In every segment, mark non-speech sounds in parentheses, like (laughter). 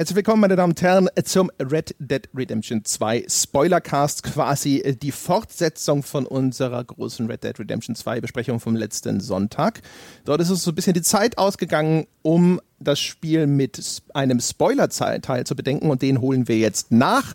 Herzlich willkommen, meine Damen und Herren, zum Red Dead Redemption 2 Spoilercast, quasi die Fortsetzung von unserer großen Red Dead Redemption 2 Besprechung vom letzten Sonntag. Dort ist uns so ein bisschen die Zeit ausgegangen, um das Spiel mit einem Spoiler-Teil zu bedenken und den holen wir jetzt nach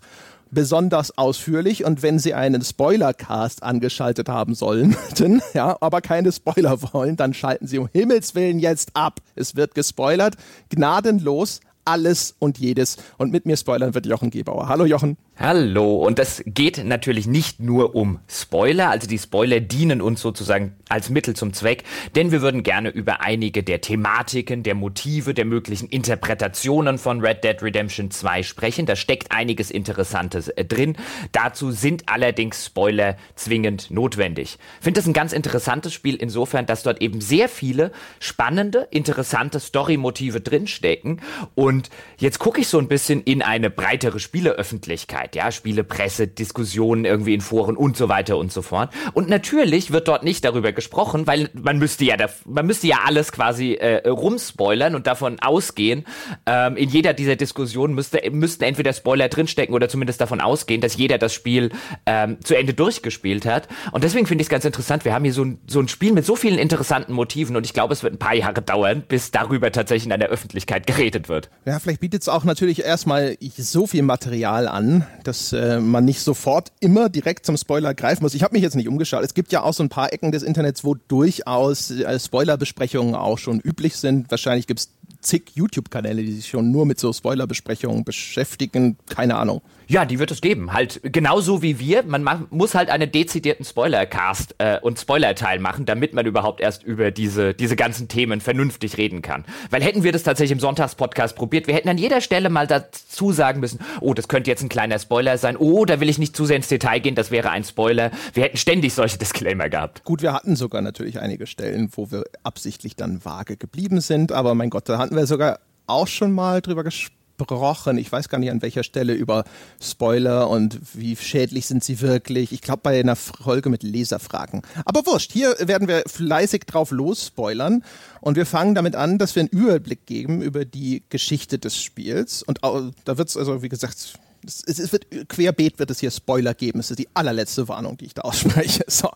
besonders ausführlich und wenn Sie einen Spoilercast angeschaltet haben sollten, (laughs) ja, aber keine Spoiler wollen, dann schalten Sie um Himmels Willen jetzt ab. Es wird gespoilert, gnadenlos alles und jedes. Und mit mir spoilern wird Jochen Gebauer. Hallo Jochen. Hallo, und das geht natürlich nicht nur um Spoiler, also die Spoiler dienen uns sozusagen als Mittel zum Zweck, denn wir würden gerne über einige der Thematiken, der Motive, der möglichen Interpretationen von Red Dead Redemption 2 sprechen. Da steckt einiges Interessantes äh, drin. Dazu sind allerdings Spoiler zwingend notwendig. Ich finde das ein ganz interessantes Spiel insofern, dass dort eben sehr viele spannende, interessante Story-Motive drinstecken. Und jetzt gucke ich so ein bisschen in eine breitere Spieleöffentlichkeit. Öffentlichkeit, ja, Spiele, Presse, Diskussionen irgendwie in Foren und so weiter und so fort. Und natürlich wird dort nicht darüber gesprochen, weil man müsste ja, da, man müsste ja alles quasi äh, rumspoilern und davon ausgehen. Ähm, in jeder dieser Diskussionen müsste, müssten entweder Spoiler drinstecken oder zumindest davon ausgehen, dass jeder das Spiel ähm, zu Ende durchgespielt hat. Und deswegen finde ich es ganz interessant. Wir haben hier so ein, so ein Spiel mit so vielen interessanten Motiven und ich glaube, es wird ein paar Jahre dauern, bis darüber tatsächlich in der Öffentlichkeit geredet wird. Ja, vielleicht bietet es auch natürlich erstmal so viel Material an, dass äh, man nicht sofort immer direkt zum Spoiler greifen muss. Ich habe mich jetzt nicht umgeschaut. Es gibt ja auch so ein paar Ecken des Internets, wo durchaus äh, Spoilerbesprechungen auch schon üblich sind. Wahrscheinlich gibt es zig YouTube-Kanäle, die sich schon nur mit so Spoilerbesprechungen beschäftigen. Keine Ahnung. Ja, die wird es geben. Halt genauso wie wir. Man muss halt einen dezidierten Spoilercast äh, und Spoilerteil machen, damit man überhaupt erst über diese, diese ganzen Themen vernünftig reden kann. Weil hätten wir das tatsächlich im Sonntagspodcast probiert, wir hätten an jeder Stelle mal dazu sagen müssen, oh, das könnte jetzt ein kleiner Spoiler sein. Oh, da will ich nicht zu sehr ins Detail gehen, das wäre ein Spoiler. Wir hätten ständig solche Disclaimer gehabt. Gut, wir hatten sogar natürlich einige Stellen, wo wir absichtlich dann vage geblieben sind. Aber mein Gott, da hatten wir sogar auch schon mal drüber gesprochen gesprochen, ich weiß gar nicht an welcher Stelle, über Spoiler und wie schädlich sind sie wirklich. Ich glaube bei einer Folge mit Leserfragen. Aber wurscht, hier werden wir fleißig drauf losspoilern und wir fangen damit an, dass wir einen Überblick geben über die Geschichte des Spiels. Und da wird es also, wie gesagt, es, wird querbeet wird es hier Spoiler geben. Es ist die allerletzte Warnung, die ich da ausspreche. So.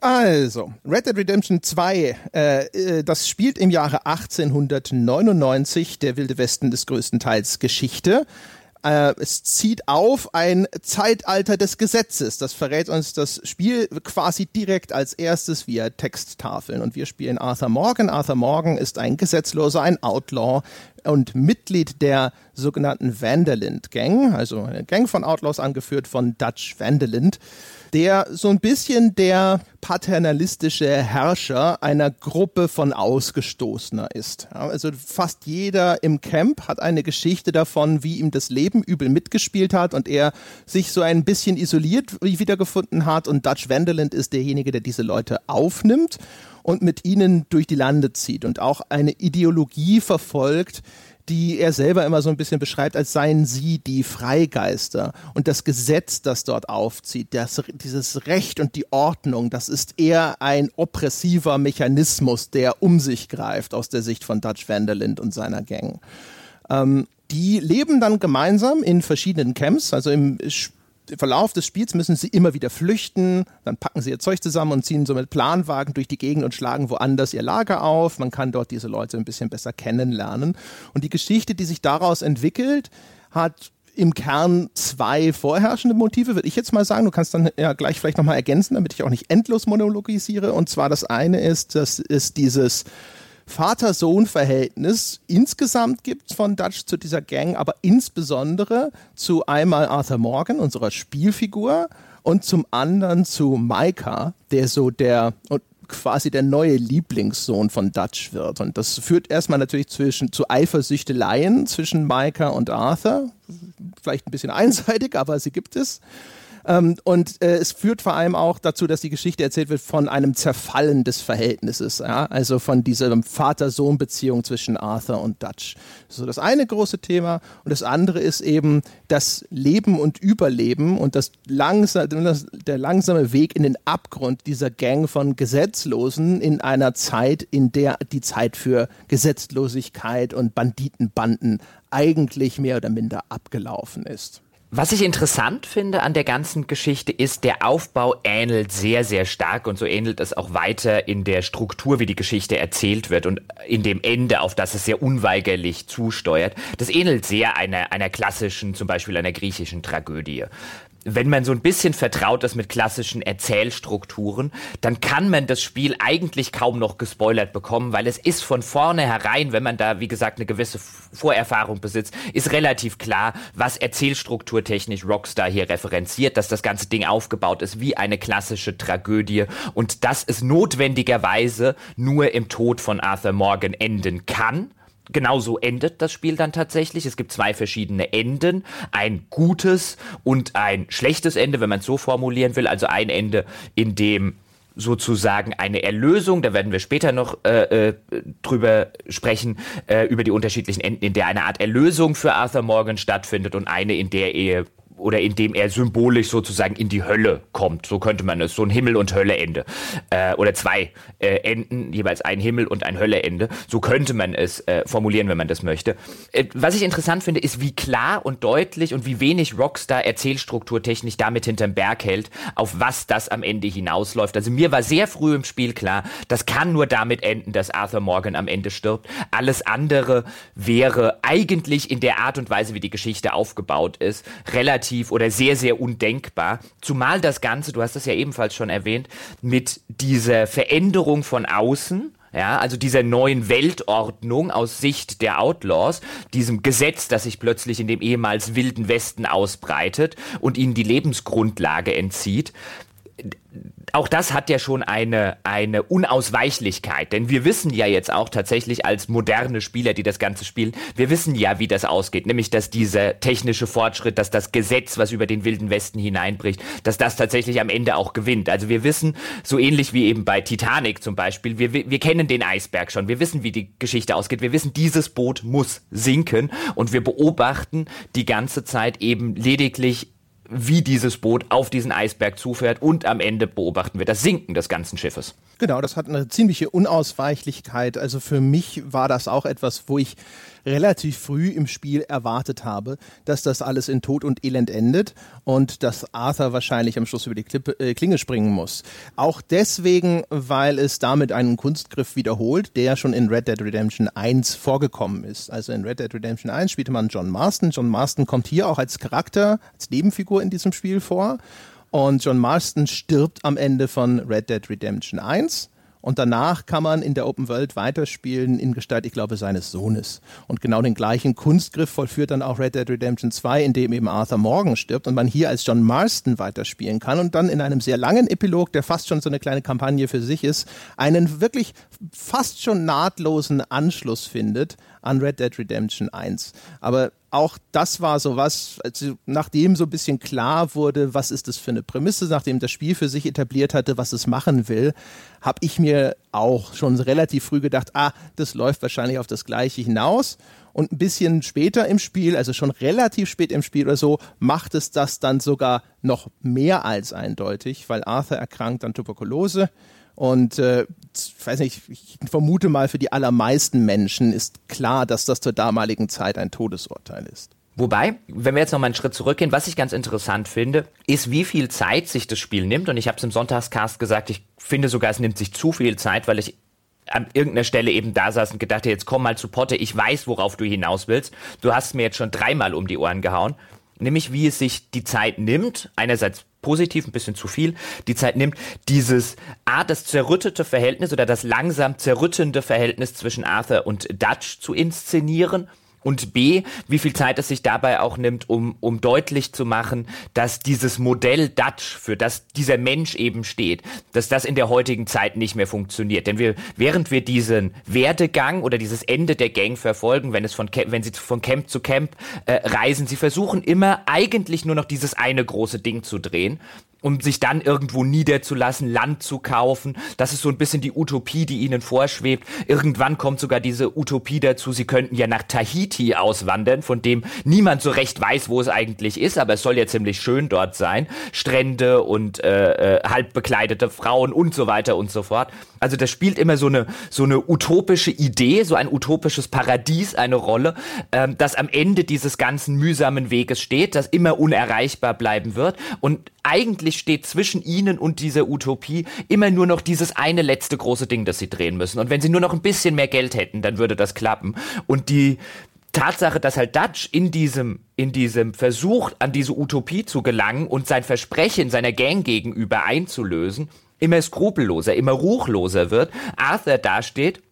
Also, Red Dead Redemption 2, äh, äh, das spielt im Jahre 1899, der Wilde Westen des größten Teils Geschichte. Äh, es zieht auf ein Zeitalter des Gesetzes. Das verrät uns das Spiel quasi direkt als erstes via Texttafeln. Und wir spielen Arthur Morgan. Arthur Morgan ist ein Gesetzloser, ein Outlaw und Mitglied der sogenannten Vanderlind Gang, also eine Gang von Outlaws angeführt von Dutch Vanderlind der so ein bisschen der paternalistische Herrscher einer Gruppe von Ausgestoßener ist. Also fast jeder im Camp hat eine Geschichte davon, wie ihm das Leben übel mitgespielt hat und er sich so ein bisschen isoliert wiedergefunden hat und Dutch Vanderland ist derjenige, der diese Leute aufnimmt und mit ihnen durch die Lande zieht und auch eine Ideologie verfolgt, die er selber immer so ein bisschen beschreibt, als seien sie die Freigeister. Und das Gesetz, das dort aufzieht, das, dieses Recht und die Ordnung, das ist eher ein oppressiver Mechanismus, der um sich greift aus der Sicht von Dutch Vanderlind und seiner Gang. Ähm, die leben dann gemeinsam in verschiedenen Camps, also im Verlauf des Spiels müssen sie immer wieder flüchten, dann packen sie ihr Zeug zusammen und ziehen so mit Planwagen durch die Gegend und schlagen woanders ihr Lager auf. Man kann dort diese Leute ein bisschen besser kennenlernen. Und die Geschichte, die sich daraus entwickelt, hat im Kern zwei vorherrschende Motive, würde ich jetzt mal sagen. Du kannst dann ja gleich vielleicht nochmal ergänzen, damit ich auch nicht endlos monologisiere. Und zwar das eine ist, das ist dieses Vater-Sohn-Verhältnis insgesamt gibt von Dutch zu dieser Gang, aber insbesondere zu einmal Arthur Morgan, unserer Spielfigur, und zum anderen zu Micah, der so der quasi der neue Lieblingssohn von Dutch wird. Und das führt erstmal natürlich zwischen, zu Eifersüchteleien zwischen Micah und Arthur. Vielleicht ein bisschen (laughs) einseitig, aber sie gibt es. Ähm, und äh, es führt vor allem auch dazu, dass die Geschichte erzählt wird von einem Zerfallen des Verhältnisses, ja? also von dieser Vater-Sohn-Beziehung zwischen Arthur und Dutch. So das eine große Thema und das andere ist eben das Leben und Überleben und das langsam, der langsame Weg in den Abgrund dieser Gang von Gesetzlosen in einer Zeit, in der die Zeit für Gesetzlosigkeit und Banditenbanden eigentlich mehr oder minder abgelaufen ist. Was ich interessant finde an der ganzen Geschichte ist, der Aufbau ähnelt sehr, sehr stark und so ähnelt es auch weiter in der Struktur, wie die Geschichte erzählt wird und in dem Ende, auf das es sehr unweigerlich zusteuert. Das ähnelt sehr einer, einer klassischen, zum Beispiel einer griechischen Tragödie wenn man so ein bisschen vertraut ist mit klassischen Erzählstrukturen, dann kann man das Spiel eigentlich kaum noch gespoilert bekommen, weil es ist von vornherein, wenn man da, wie gesagt, eine gewisse Vorerfahrung besitzt, ist relativ klar, was erzählstrukturtechnisch Rockstar hier referenziert, dass das ganze Ding aufgebaut ist wie eine klassische Tragödie und dass es notwendigerweise nur im Tod von Arthur Morgan enden kann genauso endet das Spiel dann tatsächlich. Es gibt zwei verschiedene Enden. Ein gutes und ein schlechtes Ende, wenn man es so formulieren will. Also ein Ende, in dem sozusagen eine Erlösung, da werden wir später noch äh, äh, drüber sprechen, äh, über die unterschiedlichen Enden, in der eine Art Erlösung für Arthur Morgan stattfindet und eine, in der er oder indem er symbolisch sozusagen in die Hölle kommt. So könnte man es, so ein Himmel- und Hölle-Ende. Äh, oder zwei äh, Enden, jeweils ein Himmel- und ein Hölle-Ende. So könnte man es äh, formulieren, wenn man das möchte. Äh, was ich interessant finde, ist, wie klar und deutlich und wie wenig Rockstar erzählstrukturtechnisch damit hinterm Berg hält, auf was das am Ende hinausläuft. Also mir war sehr früh im Spiel klar, das kann nur damit enden, dass Arthur Morgan am Ende stirbt. Alles andere wäre eigentlich in der Art und Weise, wie die Geschichte aufgebaut ist, relativ relativ oder sehr, sehr undenkbar. Zumal das Ganze, du hast das ja ebenfalls schon erwähnt, mit dieser Veränderung von außen, ja, also dieser neuen Weltordnung aus Sicht der Outlaws, diesem Gesetz, das sich plötzlich in dem ehemals wilden Westen ausbreitet und ihnen die Lebensgrundlage entzieht, auch das hat ja schon eine, eine Unausweichlichkeit, denn wir wissen ja jetzt auch tatsächlich als moderne Spieler, die das Ganze spielen, wir wissen ja, wie das ausgeht, nämlich dass dieser technische Fortschritt, dass das Gesetz, was über den wilden Westen hineinbricht, dass das tatsächlich am Ende auch gewinnt. Also wir wissen, so ähnlich wie eben bei Titanic zum Beispiel, wir, wir kennen den Eisberg schon, wir wissen, wie die Geschichte ausgeht, wir wissen, dieses Boot muss sinken und wir beobachten die ganze Zeit eben lediglich wie dieses Boot auf diesen Eisberg zufährt und am Ende beobachten wir das Sinken des ganzen Schiffes. Genau, das hat eine ziemliche Unausweichlichkeit. Also für mich war das auch etwas, wo ich relativ früh im Spiel erwartet habe, dass das alles in Tod und Elend endet und dass Arthur wahrscheinlich am Schluss über die Klippe, äh, Klinge springen muss. Auch deswegen, weil es damit einen Kunstgriff wiederholt, der schon in Red Dead Redemption 1 vorgekommen ist. Also in Red Dead Redemption 1 spielte man John Marston. John Marston kommt hier auch als Charakter, als Nebenfigur in diesem Spiel vor. Und John Marston stirbt am Ende von Red Dead Redemption 1. Und danach kann man in der Open World weiterspielen in Gestalt, ich glaube, seines Sohnes. Und genau den gleichen Kunstgriff vollführt dann auch Red Dead Redemption 2, in dem eben Arthur Morgan stirbt und man hier als John Marston weiterspielen kann und dann in einem sehr langen Epilog, der fast schon so eine kleine Kampagne für sich ist, einen wirklich fast schon nahtlosen Anschluss findet an Red Dead Redemption 1. Aber auch das war so was, also nachdem so ein bisschen klar wurde, was ist das für eine Prämisse, nachdem das Spiel für sich etabliert hatte, was es machen will, habe ich mir auch schon relativ früh gedacht, ah, das läuft wahrscheinlich auf das Gleiche hinaus. Und ein bisschen später im Spiel, also schon relativ spät im Spiel oder so, macht es das dann sogar noch mehr als eindeutig, weil Arthur erkrankt an Tuberkulose und äh, ich weiß nicht, ich vermute mal, für die allermeisten Menschen ist klar, dass das zur damaligen Zeit ein Todesurteil ist. Wobei, wenn wir jetzt noch mal einen Schritt zurückgehen, was ich ganz interessant finde, ist, wie viel Zeit sich das Spiel nimmt. Und ich habe es im Sonntagscast gesagt, ich finde sogar, es nimmt sich zu viel Zeit, weil ich an irgendeiner Stelle eben da saß und gedacht, jetzt komm mal zu Potte, ich weiß, worauf du hinaus willst. Du hast mir jetzt schon dreimal um die Ohren gehauen. Nämlich, wie es sich die Zeit nimmt, einerseits positiv, ein bisschen zu viel, die Zeit nimmt, dieses A, das zerrüttete Verhältnis oder das langsam zerrüttende Verhältnis zwischen Arthur und Dutch zu inszenieren und B, wie viel Zeit es sich dabei auch nimmt, um, um deutlich zu machen, dass dieses Modell Dutch, für das dieser Mensch eben steht, dass das in der heutigen Zeit nicht mehr funktioniert. Denn wir, während wir diesen Werdegang oder dieses Ende der Gang verfolgen, wenn es von, wenn sie von Camp zu Camp äh, reisen, sie versuchen immer eigentlich nur noch dieses eine große Ding zu drehen um sich dann irgendwo niederzulassen, Land zu kaufen. Das ist so ein bisschen die Utopie, die ihnen vorschwebt. Irgendwann kommt sogar diese Utopie dazu, sie könnten ja nach Tahiti auswandern, von dem niemand so recht weiß, wo es eigentlich ist, aber es soll ja ziemlich schön dort sein. Strände und äh, äh, halb bekleidete Frauen und so weiter und so fort. Also das spielt immer so eine so eine utopische Idee, so ein utopisches Paradies eine Rolle, ähm, das am Ende dieses ganzen mühsamen Weges steht, das immer unerreichbar bleiben wird und eigentlich steht zwischen ihnen und dieser Utopie immer nur noch dieses eine letzte große Ding, das sie drehen müssen. Und wenn sie nur noch ein bisschen mehr Geld hätten, dann würde das klappen. Und die Tatsache, dass halt Dutch in diesem, in diesem Versuch, an diese Utopie zu gelangen und sein Versprechen seiner Gang gegenüber einzulösen, immer skrupelloser, immer ruchloser wird, Arthur dasteht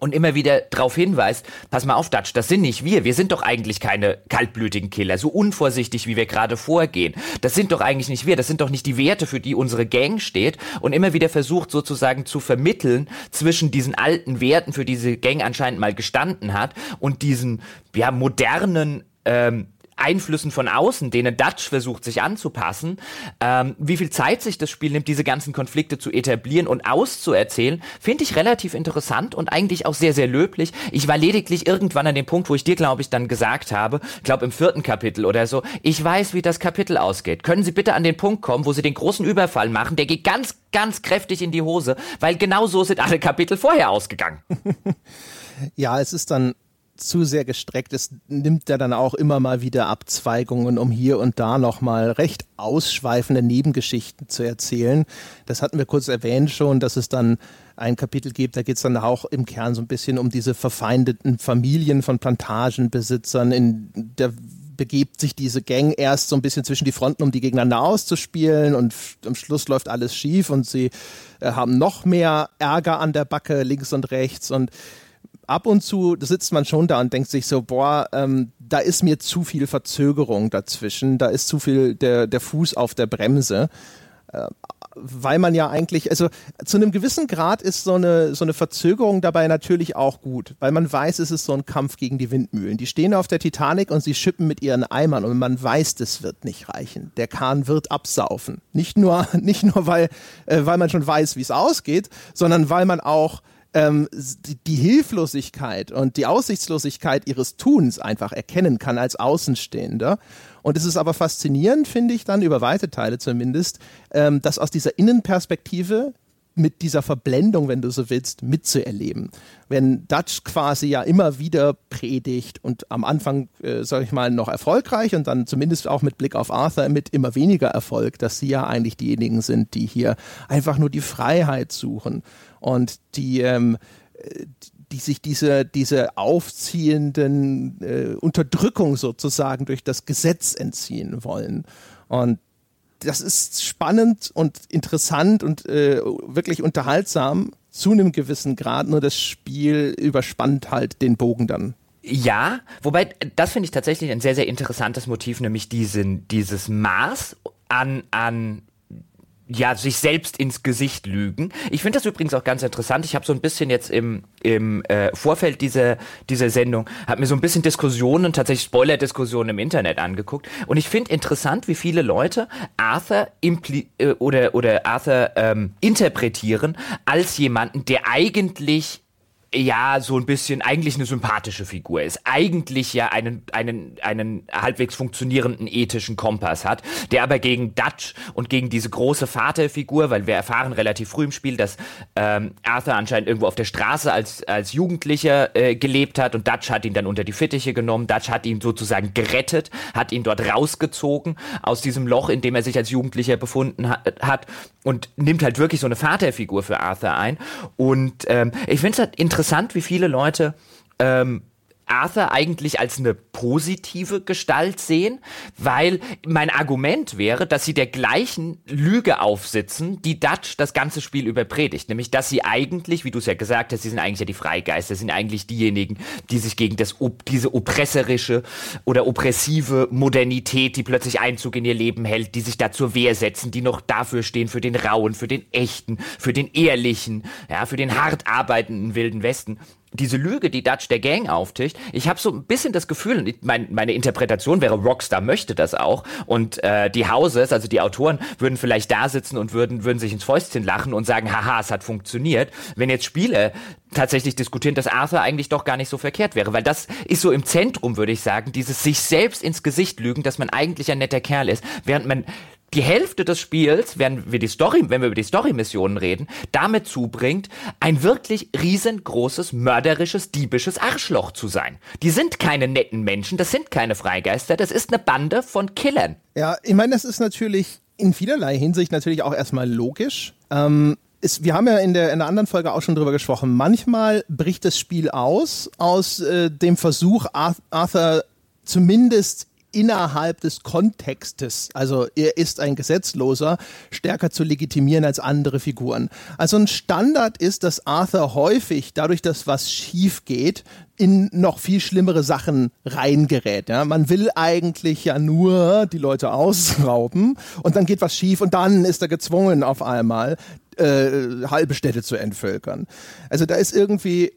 und immer wieder darauf hinweist, pass mal auf, Dutch, das sind nicht wir. Wir sind doch eigentlich keine kaltblütigen Killer, so unvorsichtig, wie wir gerade vorgehen. Das sind doch eigentlich nicht wir. Das sind doch nicht die Werte, für die unsere Gang steht. Und immer wieder versucht sozusagen zu vermitteln zwischen diesen alten Werten, für die diese Gang anscheinend mal gestanden hat, und diesen, ja, modernen, ähm, Einflüssen von außen, denen Dutch versucht sich anzupassen, ähm, wie viel Zeit sich das Spiel nimmt, diese ganzen Konflikte zu etablieren und auszuerzählen, finde ich relativ interessant und eigentlich auch sehr, sehr löblich. Ich war lediglich irgendwann an dem Punkt, wo ich dir, glaube ich, dann gesagt habe, glaube im vierten Kapitel oder so, ich weiß, wie das Kapitel ausgeht. Können Sie bitte an den Punkt kommen, wo Sie den großen Überfall machen, der geht ganz, ganz kräftig in die Hose, weil genau so sind alle Kapitel vorher ausgegangen. (laughs) ja, es ist dann zu sehr gestreckt ist, nimmt er dann auch immer mal wieder Abzweigungen, um hier und da nochmal recht ausschweifende Nebengeschichten zu erzählen. Das hatten wir kurz erwähnt schon, dass es dann ein Kapitel gibt, da geht es dann auch im Kern so ein bisschen um diese verfeindeten Familien von Plantagenbesitzern. In der begibt sich diese Gang erst so ein bisschen zwischen die Fronten, um die gegeneinander auszuspielen und am Schluss läuft alles schief und sie äh, haben noch mehr Ärger an der Backe links und rechts und ab und zu sitzt man schon da und denkt sich so, boah, ähm, da ist mir zu viel Verzögerung dazwischen, da ist zu viel der, der Fuß auf der Bremse. Äh, weil man ja eigentlich, also zu einem gewissen Grad ist so eine, so eine Verzögerung dabei natürlich auch gut, weil man weiß, es ist so ein Kampf gegen die Windmühlen. Die stehen auf der Titanic und sie schippen mit ihren Eimern und man weiß, das wird nicht reichen. Der Kahn wird absaufen. Nicht nur, (laughs) nicht nur weil, äh, weil man schon weiß, wie es ausgeht, sondern weil man auch ähm, die, Hilflosigkeit und die Aussichtslosigkeit ihres Tuns einfach erkennen kann als Außenstehender. Und es ist aber faszinierend, finde ich dann, über weite Teile zumindest, ähm, dass aus dieser Innenperspektive mit dieser Verblendung, wenn du so willst, mitzuerleben. Wenn Dutch quasi ja immer wieder predigt und am Anfang, äh, sage ich mal, noch erfolgreich und dann zumindest auch mit Blick auf Arthur mit immer weniger Erfolg, dass sie ja eigentlich diejenigen sind, die hier einfach nur die Freiheit suchen und die, ähm, die sich diese, diese aufziehenden äh, Unterdrückung sozusagen durch das Gesetz entziehen wollen. Und das ist spannend und interessant und äh, wirklich unterhaltsam zu einem gewissen Grad, nur das Spiel überspannt halt den Bogen dann. Ja, wobei das finde ich tatsächlich ein sehr, sehr interessantes Motiv, nämlich diesen, dieses Maß an, an ja, sich selbst ins Gesicht lügen. Ich finde das übrigens auch ganz interessant. Ich habe so ein bisschen jetzt im, im äh, Vorfeld dieser, dieser Sendung, habe mir so ein bisschen Diskussionen, tatsächlich Spoiler-Diskussionen im Internet angeguckt. Und ich finde interessant, wie viele Leute Arthur impli äh, oder, oder Arthur ähm, interpretieren als jemanden, der eigentlich ja so ein bisschen eigentlich eine sympathische Figur ist, eigentlich ja einen, einen, einen halbwegs funktionierenden ethischen Kompass hat, der aber gegen Dutch und gegen diese große Vaterfigur, weil wir erfahren relativ früh im Spiel, dass ähm, Arthur anscheinend irgendwo auf der Straße als, als Jugendlicher äh, gelebt hat und Dutch hat ihn dann unter die Fittiche genommen, Dutch hat ihn sozusagen gerettet, hat ihn dort rausgezogen aus diesem Loch, in dem er sich als Jugendlicher befunden hat, hat und nimmt halt wirklich so eine Vaterfigur für Arthur ein. Und ähm, ich finde es halt interessant, interessant, wie viele Leute ähm, Arthur eigentlich als eine positive Gestalt sehen, weil mein Argument wäre, dass sie der gleichen Lüge aufsitzen, die Dutch das ganze Spiel über predigt, nämlich dass sie eigentlich, wie du es ja gesagt hast, sie sind eigentlich ja die Freigeister, sind eigentlich diejenigen, die sich gegen das diese oppresserische oder oppressive Modernität, die plötzlich Einzug in ihr Leben hält, die sich da zur Wehr setzen, die noch dafür stehen für den rauen, für den echten, für den ehrlichen, ja, für den hart arbeitenden wilden Westen diese Lüge, die Dutch der Gang auftischt, ich habe so ein bisschen das Gefühl, und mein, meine Interpretation wäre, Rockstar möchte das auch und äh, die Houses, also die Autoren, würden vielleicht da sitzen und würden, würden sich ins Fäustchen lachen und sagen, haha, es hat funktioniert. Wenn jetzt Spiele tatsächlich diskutieren, dass Arthur eigentlich doch gar nicht so verkehrt wäre, weil das ist so im Zentrum, würde ich sagen, dieses sich selbst ins Gesicht lügen, dass man eigentlich ein netter Kerl ist, während man die Hälfte des Spiels, wenn wir die Story, wenn wir über die Story-Missionen reden, damit zubringt, ein wirklich riesengroßes, mörderisches, diebisches Arschloch zu sein. Die sind keine netten Menschen, das sind keine Freigeister, das ist eine Bande von Killern. Ja, ich meine, das ist natürlich in vielerlei Hinsicht natürlich auch erstmal logisch. Ähm, ist, wir haben ja in der, in der anderen Folge auch schon drüber gesprochen. Manchmal bricht das Spiel aus, aus äh, dem Versuch, Arthur zumindest innerhalb des Kontextes, also er ist ein Gesetzloser, stärker zu legitimieren als andere Figuren. Also ein Standard ist, dass Arthur häufig, dadurch, dass was schief geht, in noch viel schlimmere Sachen reingerät. Ja? Man will eigentlich ja nur die Leute ausrauben und dann geht was schief und dann ist er gezwungen auf einmal äh, halbe Städte zu entvölkern. Also da ist irgendwie,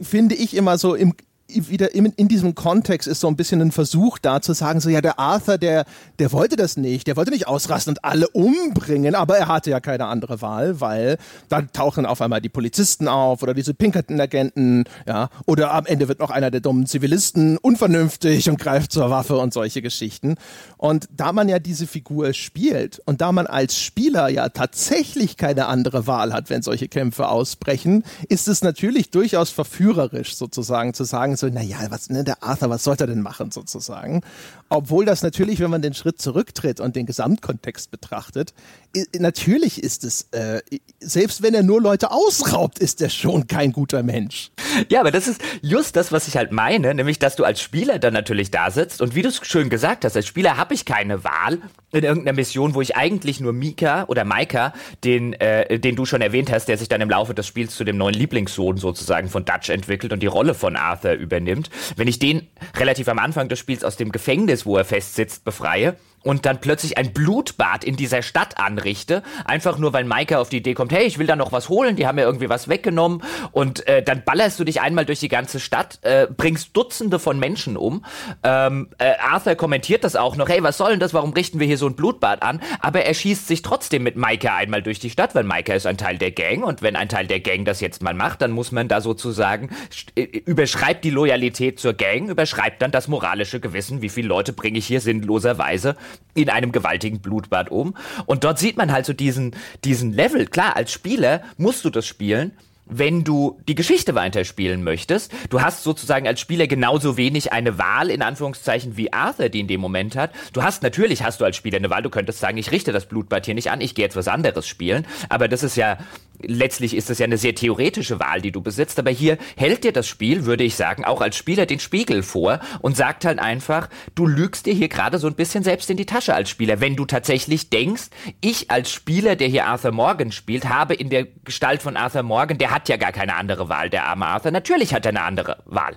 finde ich immer so im wieder in, in, diesem Kontext ist so ein bisschen ein Versuch da zu sagen, so ja, der Arthur, der, der wollte das nicht, der wollte nicht ausrasten und alle umbringen, aber er hatte ja keine andere Wahl, weil da tauchen auf einmal die Polizisten auf oder diese Pinkerton-Agenten, ja, oder am Ende wird noch einer der dummen Zivilisten unvernünftig und greift zur Waffe und solche Geschichten. Und da man ja diese Figur spielt und da man als Spieler ja tatsächlich keine andere Wahl hat, wenn solche Kämpfe ausbrechen, ist es natürlich durchaus verführerisch sozusagen zu sagen, so, naja, was, ne, der Arthur, was sollte er denn machen sozusagen? Obwohl das natürlich, wenn man den Schritt zurücktritt und den Gesamtkontext betrachtet, natürlich ist es, äh, selbst wenn er nur Leute ausraubt, ist er schon kein guter Mensch. Ja, aber das ist just das, was ich halt meine, nämlich, dass du als Spieler dann natürlich da sitzt und wie du es schön gesagt hast, als Spieler habe ich keine Wahl in irgendeiner Mission, wo ich eigentlich nur Mika oder Maika, den, äh, den du schon erwähnt hast, der sich dann im Laufe des Spiels zu dem neuen Lieblingssohn sozusagen von Dutch entwickelt und die Rolle von Arthur übernimmt. Wenn ich den relativ am Anfang des Spiels aus dem Gefängnis, wo er festsitzt, befreie, und dann plötzlich ein Blutbad in dieser Stadt anrichte, einfach nur weil Maika auf die Idee kommt, hey, ich will da noch was holen, die haben mir irgendwie was weggenommen und äh, dann ballerst du dich einmal durch die ganze Stadt, äh, bringst Dutzende von Menschen um. Ähm, äh, Arthur kommentiert das auch noch, hey, was soll denn das, warum richten wir hier so ein Blutbad an? Aber er schießt sich trotzdem mit Maika einmal durch die Stadt, weil Maika ist ein Teil der Gang und wenn ein Teil der Gang das jetzt mal macht, dann muss man da sozusagen, äh, überschreibt die Loyalität zur Gang, überschreibt dann das moralische Gewissen, wie viele Leute bringe ich hier sinnloserweise in einem gewaltigen Blutbad um. Und dort sieht man halt so diesen, diesen Level. Klar, als Spieler musst du das spielen wenn du die Geschichte weiterspielen möchtest. Du hast sozusagen als Spieler genauso wenig eine Wahl, in Anführungszeichen, wie Arthur, die in dem Moment hat. Du hast, natürlich hast du als Spieler eine Wahl, du könntest sagen, ich richte das Blutbad hier nicht an, ich gehe jetzt was anderes spielen. Aber das ist ja, letztlich ist das ja eine sehr theoretische Wahl, die du besitzt. Aber hier hält dir das Spiel, würde ich sagen, auch als Spieler den Spiegel vor und sagt halt einfach, du lügst dir hier gerade so ein bisschen selbst in die Tasche als Spieler. Wenn du tatsächlich denkst, ich als Spieler, der hier Arthur Morgan spielt, habe in der Gestalt von Arthur Morgan, der hat ja gar keine andere Wahl, der arme Arthur. Natürlich hat er eine andere Wahl.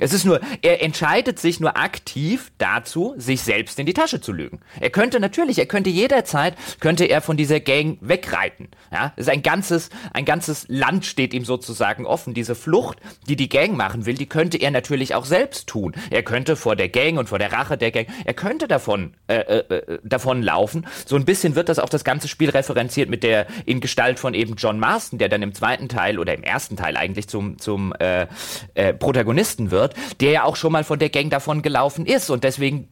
Es ist nur, er entscheidet sich nur aktiv dazu, sich selbst in die Tasche zu lügen. Er könnte natürlich, er könnte jederzeit, könnte er von dieser Gang wegreiten. Ja, ist ein ganzes, ein ganzes Land steht ihm sozusagen offen. Diese Flucht, die die Gang machen will, die könnte er natürlich auch selbst tun. Er könnte vor der Gang und vor der Rache der Gang, er könnte davon, äh, äh, äh davon laufen. So ein bisschen wird das auch das ganze Spiel referenziert mit der, in Gestalt von eben John Marston, der dann im zweiten Teil oder im ersten Teil eigentlich zum, zum äh, äh, Protagonisten wird wird, der ja auch schon mal von der Gang davon gelaufen ist und deswegen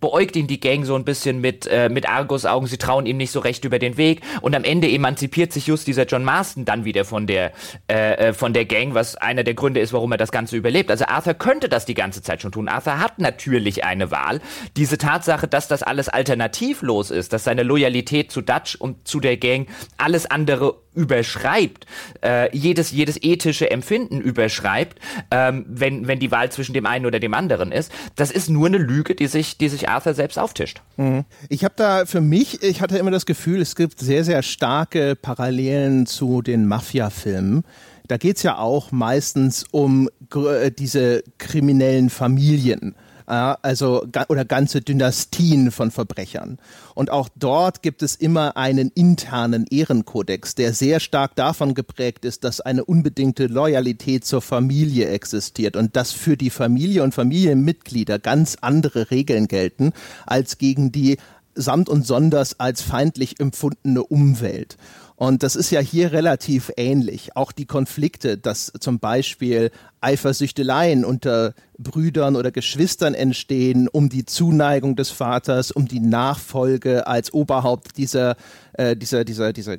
beäugt ihn die Gang so ein bisschen mit, äh, mit Argus-Augen, sie trauen ihm nicht so recht über den Weg und am Ende emanzipiert sich just dieser John Marston dann wieder von der, äh, äh, von der Gang, was einer der Gründe ist, warum er das Ganze überlebt. Also Arthur könnte das die ganze Zeit schon tun. Arthur hat natürlich eine Wahl. Diese Tatsache, dass das alles alternativlos ist, dass seine Loyalität zu Dutch und zu der Gang alles andere überschreibt, äh, jedes, jedes ethische Empfinden überschreibt, ähm, wenn, wenn die Wahl zwischen dem einen oder dem anderen ist. Das ist nur eine Lüge, die sich, die sich Arthur selbst auftischt. Mhm. Ich habe da für mich, ich hatte immer das Gefühl, es gibt sehr, sehr starke Parallelen zu den Mafia-Filmen da geht es ja auch meistens um äh, diese kriminellen Familien also oder ganze Dynastien von Verbrechern. Und auch dort gibt es immer einen internen Ehrenkodex, der sehr stark davon geprägt ist, dass eine unbedingte Loyalität zur Familie existiert und dass für die Familie und Familienmitglieder ganz andere Regeln gelten als gegen die samt und sonders als feindlich empfundene Umwelt. Und das ist ja hier relativ ähnlich. Auch die Konflikte, dass zum Beispiel Eifersüchteleien unter Brüdern oder Geschwistern entstehen, um die Zuneigung des Vaters, um die Nachfolge als Oberhaupt dieser, äh, dieser, dieser, dieser,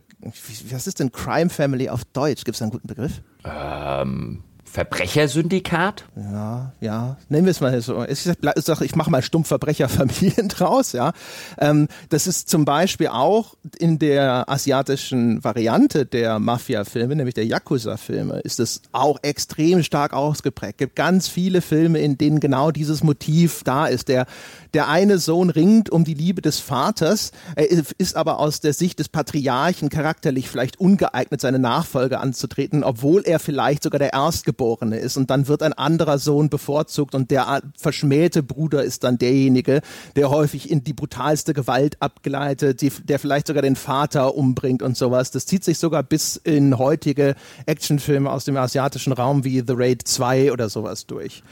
was ist denn Crime Family auf Deutsch? Gibt es einen guten Begriff? Ähm Verbrechersyndikat? Ja, ja, nennen wir es mal so. Ich, sage, ich mache mal stumpf Verbrecherfamilien (laughs) draus, ja. Ähm, das ist zum Beispiel auch in der asiatischen Variante der Mafia-Filme, nämlich der Yakuza-Filme, ist es auch extrem stark ausgeprägt. Es gibt ganz viele Filme, in denen genau dieses Motiv da ist. Der, der eine Sohn ringt um die Liebe des Vaters, er ist aber aus der Sicht des Patriarchen charakterlich vielleicht ungeeignet, seine Nachfolge anzutreten, obwohl er vielleicht sogar der Erstgeborene ist. Und dann wird ein anderer Sohn bevorzugt und der verschmähte Bruder ist dann derjenige, der häufig in die brutalste Gewalt abgleitet, die, der vielleicht sogar den Vater umbringt und sowas. Das zieht sich sogar bis in heutige Actionfilme aus dem asiatischen Raum wie The Raid 2 oder sowas durch.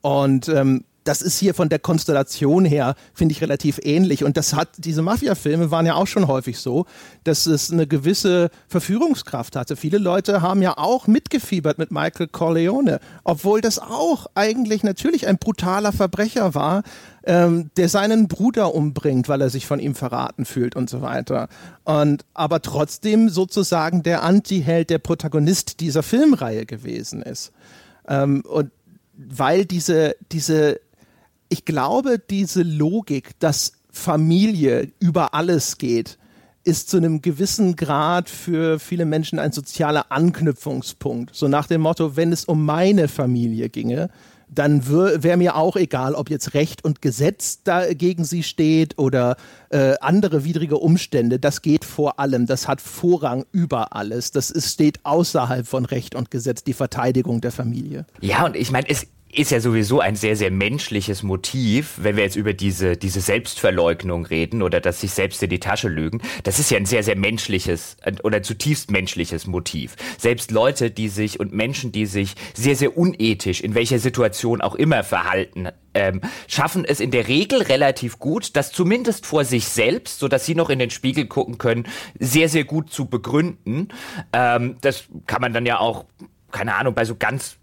Und ähm, das ist hier von der Konstellation her, finde ich, relativ ähnlich. Und das hat, diese Mafia-Filme waren ja auch schon häufig so, dass es eine gewisse Verführungskraft hatte. Viele Leute haben ja auch mitgefiebert mit Michael Corleone, obwohl das auch eigentlich natürlich ein brutaler Verbrecher war, ähm, der seinen Bruder umbringt, weil er sich von ihm verraten fühlt und so weiter. Und aber trotzdem sozusagen der Anti-Held, der Protagonist dieser Filmreihe gewesen ist. Ähm, und weil diese, diese ich glaube, diese Logik, dass Familie über alles geht, ist zu einem gewissen Grad für viele Menschen ein sozialer Anknüpfungspunkt. So nach dem Motto, wenn es um meine Familie ginge, dann wäre mir auch egal, ob jetzt Recht und Gesetz da gegen sie steht oder äh, andere widrige Umstände. Das geht vor allem. Das hat Vorrang über alles. Das ist, steht außerhalb von Recht und Gesetz, die Verteidigung der Familie. Ja, und ich meine, es ist ja sowieso ein sehr, sehr menschliches Motiv, wenn wir jetzt über diese, diese Selbstverleugnung reden oder das sich selbst in die Tasche lügen. Das ist ja ein sehr, sehr menschliches oder zutiefst menschliches Motiv. Selbst Leute, die sich und Menschen, die sich sehr, sehr unethisch in welcher Situation auch immer verhalten, ähm, schaffen es in der Regel relativ gut, das zumindest vor sich selbst, so dass sie noch in den Spiegel gucken können, sehr, sehr gut zu begründen. Ähm, das kann man dann ja auch keine Ahnung, bei so ganz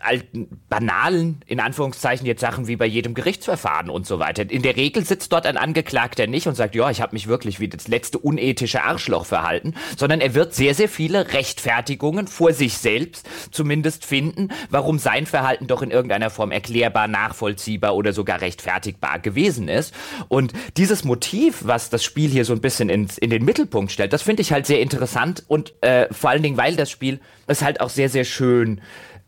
alten, banalen, in Anführungszeichen jetzt Sachen wie bei jedem Gerichtsverfahren und so weiter. In der Regel sitzt dort ein Angeklagter nicht und sagt, ja, ich habe mich wirklich wie das letzte unethische Arschloch verhalten, sondern er wird sehr, sehr viele Rechtfertigungen vor sich selbst zumindest finden, warum sein Verhalten doch in irgendeiner Form erklärbar, nachvollziehbar oder sogar rechtfertigbar gewesen ist. Und dieses Motiv, was das Spiel hier so ein bisschen ins, in den Mittelpunkt stellt, das finde ich halt sehr interessant und äh, vor allen Dingen, weil das Spiel es halt auch sehr, sehr schön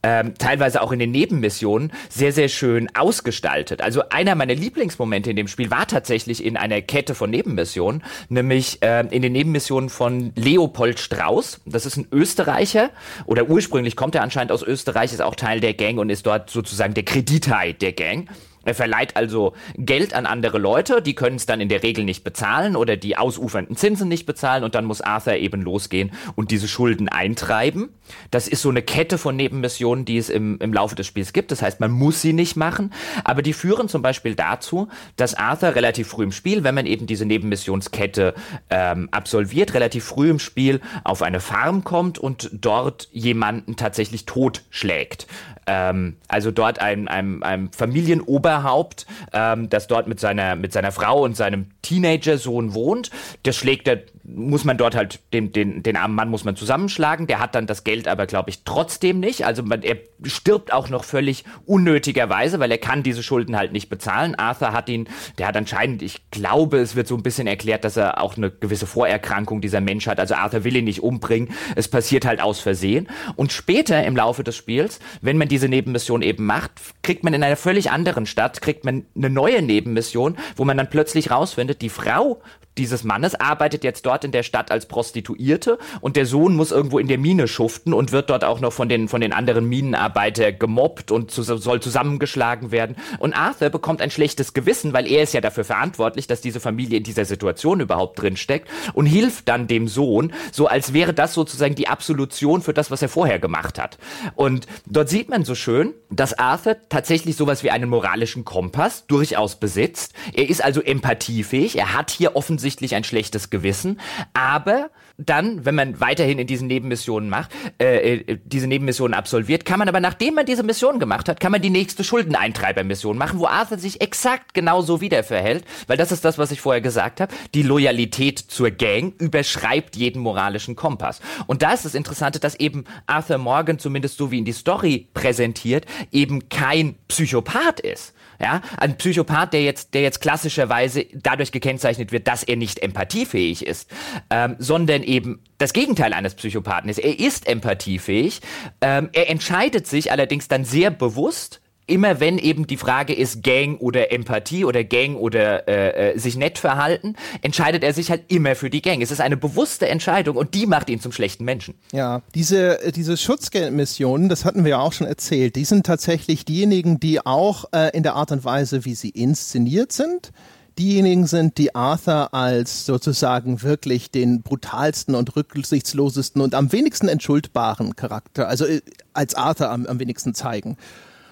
ähm, teilweise auch in den Nebenmissionen sehr, sehr schön ausgestaltet. Also einer meiner Lieblingsmomente in dem Spiel war tatsächlich in einer Kette von Nebenmissionen, nämlich äh, in den Nebenmissionen von Leopold Strauß. Das ist ein Österreicher oder ursprünglich kommt er anscheinend aus Österreich, ist auch Teil der Gang und ist dort sozusagen der Kredithai der Gang. Er verleiht also Geld an andere Leute, die können es dann in der Regel nicht bezahlen oder die ausufernden Zinsen nicht bezahlen und dann muss Arthur eben losgehen und diese Schulden eintreiben. Das ist so eine Kette von Nebenmissionen, die es im, im Laufe des Spiels gibt. Das heißt, man muss sie nicht machen, aber die führen zum Beispiel dazu, dass Arthur relativ früh im Spiel, wenn man eben diese Nebenmissionskette ähm, absolviert, relativ früh im Spiel auf eine Farm kommt und dort jemanden tatsächlich totschlägt. Ähm, also dort ein, ein, ein Familienoberhaupt, ähm, das dort mit seiner, mit seiner Frau und seinem Teenager-Sohn wohnt. Das schlägt er muss man dort halt den, den, den armen Mann muss man zusammenschlagen. Der hat dann das Geld aber, glaube ich, trotzdem nicht. Also man, er stirbt auch noch völlig unnötigerweise, weil er kann diese Schulden halt nicht bezahlen. Arthur hat ihn, der hat anscheinend, ich glaube, es wird so ein bisschen erklärt, dass er auch eine gewisse Vorerkrankung dieser Mensch hat. Also Arthur will ihn nicht umbringen. Es passiert halt aus Versehen. Und später im Laufe des Spiels, wenn man diese Nebenmission eben macht, kriegt man in einer völlig anderen Stadt kriegt man eine neue Nebenmission, wo man dann plötzlich rausfindet, die Frau dieses Mannes arbeitet jetzt dort in der Stadt als Prostituierte und der Sohn muss irgendwo in der Mine schuften und wird dort auch noch von den, von den anderen Minenarbeitern gemobbt und zu, soll zusammengeschlagen werden. Und Arthur bekommt ein schlechtes Gewissen, weil er ist ja dafür verantwortlich, dass diese Familie in dieser Situation überhaupt drinsteckt und hilft dann dem Sohn, so als wäre das sozusagen die Absolution für das, was er vorher gemacht hat. Und dort sieht man so schön, dass Arthur tatsächlich sowas wie einen moralischen Kompass durchaus besitzt. Er ist also empathiefähig. Er hat hier offensichtlich ein schlechtes Gewissen, aber dann, wenn man weiterhin in diesen Nebenmissionen macht, äh, äh, diese Nebenmissionen absolviert, kann man aber, nachdem man diese Mission gemacht hat, kann man die nächste Schuldeneintreibermission machen, wo Arthur sich exakt genauso wieder verhält, weil das ist das, was ich vorher gesagt habe. Die Loyalität zur Gang überschreibt jeden moralischen Kompass. Und da ist das Interessante, dass eben Arthur Morgan, zumindest so wie ihn die Story präsentiert, eben kein Psychopath ist. Ja, ein Psychopath, der jetzt, der jetzt klassischerweise dadurch gekennzeichnet wird, dass er nicht empathiefähig ist, ähm, sondern eben das Gegenteil eines Psychopathen ist. Er ist empathiefähig. Ähm, er entscheidet sich allerdings dann sehr bewusst immer wenn eben die Frage ist Gang oder Empathie oder Gang oder äh, äh, sich nett verhalten, entscheidet er sich halt immer für die Gang. Es ist eine bewusste Entscheidung und die macht ihn zum schlechten Menschen. Ja, diese, äh, diese Schutzgeldmissionen, das hatten wir ja auch schon erzählt, die sind tatsächlich diejenigen, die auch äh, in der Art und Weise, wie sie inszeniert sind, diejenigen sind, die Arthur als sozusagen wirklich den brutalsten und rücksichtslosesten und am wenigsten entschuldbaren Charakter, also äh, als Arthur am, am wenigsten zeigen.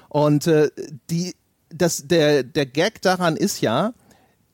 Und äh, die, das, der, der Gag daran ist ja,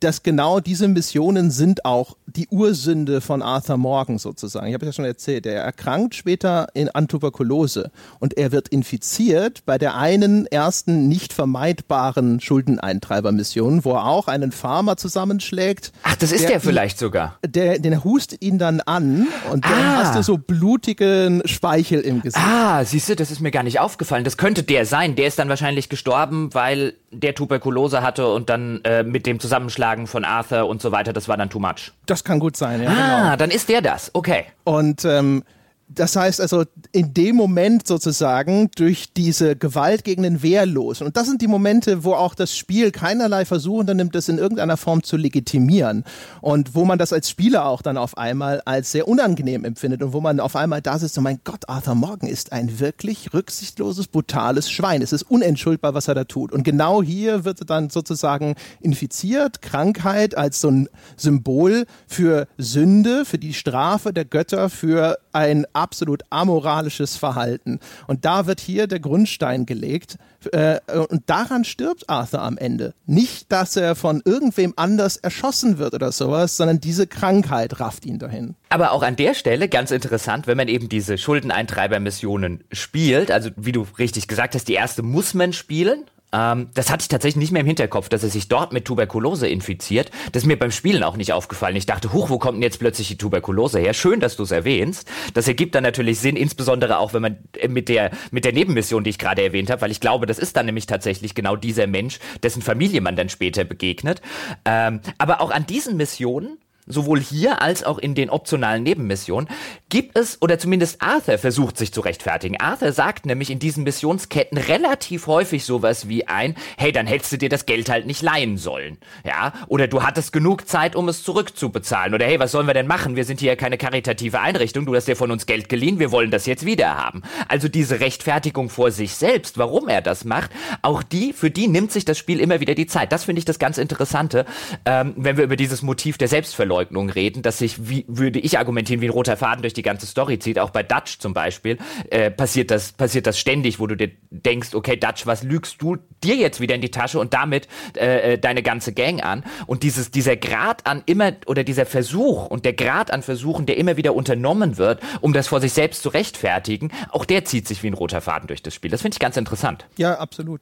dass genau diese Missionen sind auch die Ursünde von Arthur Morgan sozusagen. Ich habe ja schon erzählt, er erkrankt später in, an Tuberkulose und er wird infiziert bei der einen ersten nicht vermeidbaren Schuldeneintreibermission, wo er auch einen Farmer zusammenschlägt. Ach, das ist der, der vielleicht sogar. Der, den hustet ihn dann an und dann ah. hast du so blutigen Speichel im Gesicht. Ah, siehst du, das ist mir gar nicht aufgefallen. Das könnte der sein. Der ist dann wahrscheinlich gestorben, weil der Tuberkulose hatte und dann äh, mit dem Zusammenschlagen von Arthur und so weiter, das war dann too much. Das kann gut sein, ja. Ah, genau. dann ist der das. Okay. Und ähm, das heißt also, in dem Moment sozusagen durch diese Gewalt gegen den Wehrlosen. Und das sind die Momente, wo auch das Spiel keinerlei Versuch unternimmt, das in irgendeiner Form zu legitimieren. Und wo man das als Spieler auch dann auf einmal als sehr unangenehm empfindet und wo man auf einmal da sitzt und mein Gott, Arthur Morgan ist ein wirklich rücksichtsloses, brutales Schwein. Es ist unentschuldbar, was er da tut. Und genau hier wird er dann sozusagen infiziert, Krankheit als so ein Symbol für Sünde, für die Strafe der Götter, für ein absolut amoralisches Verhalten. Und da wird hier der Grundstein gelegt. Äh, und daran stirbt Arthur am Ende. Nicht, dass er von irgendwem anders erschossen wird oder sowas, sondern diese Krankheit rafft ihn dahin. Aber auch an der Stelle ganz interessant, wenn man eben diese Schuldeneintreiber-Missionen spielt, also wie du richtig gesagt hast, die erste muss man spielen, ähm, das hatte ich tatsächlich nicht mehr im Hinterkopf, dass er sich dort mit Tuberkulose infiziert. Das ist mir beim Spielen auch nicht aufgefallen. Ich dachte, huch, wo kommt denn jetzt plötzlich die Tuberkulose her? Schön, dass du es erwähnst. Das ergibt dann natürlich Sinn, insbesondere auch, wenn man mit der, mit der Nebenmission, die ich gerade erwähnt habe, weil ich glaube, das ist dann nämlich tatsächlich genau dieser Mensch, dessen Familie man dann später begegnet. Ähm, aber auch an diesen Missionen sowohl hier als auch in den optionalen Nebenmissionen, gibt es, oder zumindest Arthur versucht sich zu rechtfertigen. Arthur sagt nämlich in diesen Missionsketten relativ häufig sowas wie ein, hey, dann hättest du dir das Geld halt nicht leihen sollen. Ja, oder du hattest genug Zeit, um es zurückzubezahlen. Oder hey, was sollen wir denn machen? Wir sind hier keine karitative Einrichtung, du hast dir von uns Geld geliehen, wir wollen das jetzt wieder haben. Also diese Rechtfertigung vor sich selbst, warum er das macht, auch die, für die nimmt sich das Spiel immer wieder die Zeit. Das finde ich das ganz Interessante, ähm, wenn wir über dieses Motiv der Selbstverleugnung Verleugnung reden, dass sich, wie würde ich argumentieren, wie ein roter Faden durch die ganze Story zieht. Auch bei Dutch zum Beispiel äh, passiert das passiert das ständig, wo du dir denkst, okay Dutch, was lügst du dir jetzt wieder in die Tasche und damit äh, äh, deine ganze Gang an? Und dieses dieser Grad an immer oder dieser Versuch und der Grad an Versuchen, der immer wieder unternommen wird, um das vor sich selbst zu rechtfertigen, auch der zieht sich wie ein roter Faden durch das Spiel. Das finde ich ganz interessant. Ja, absolut.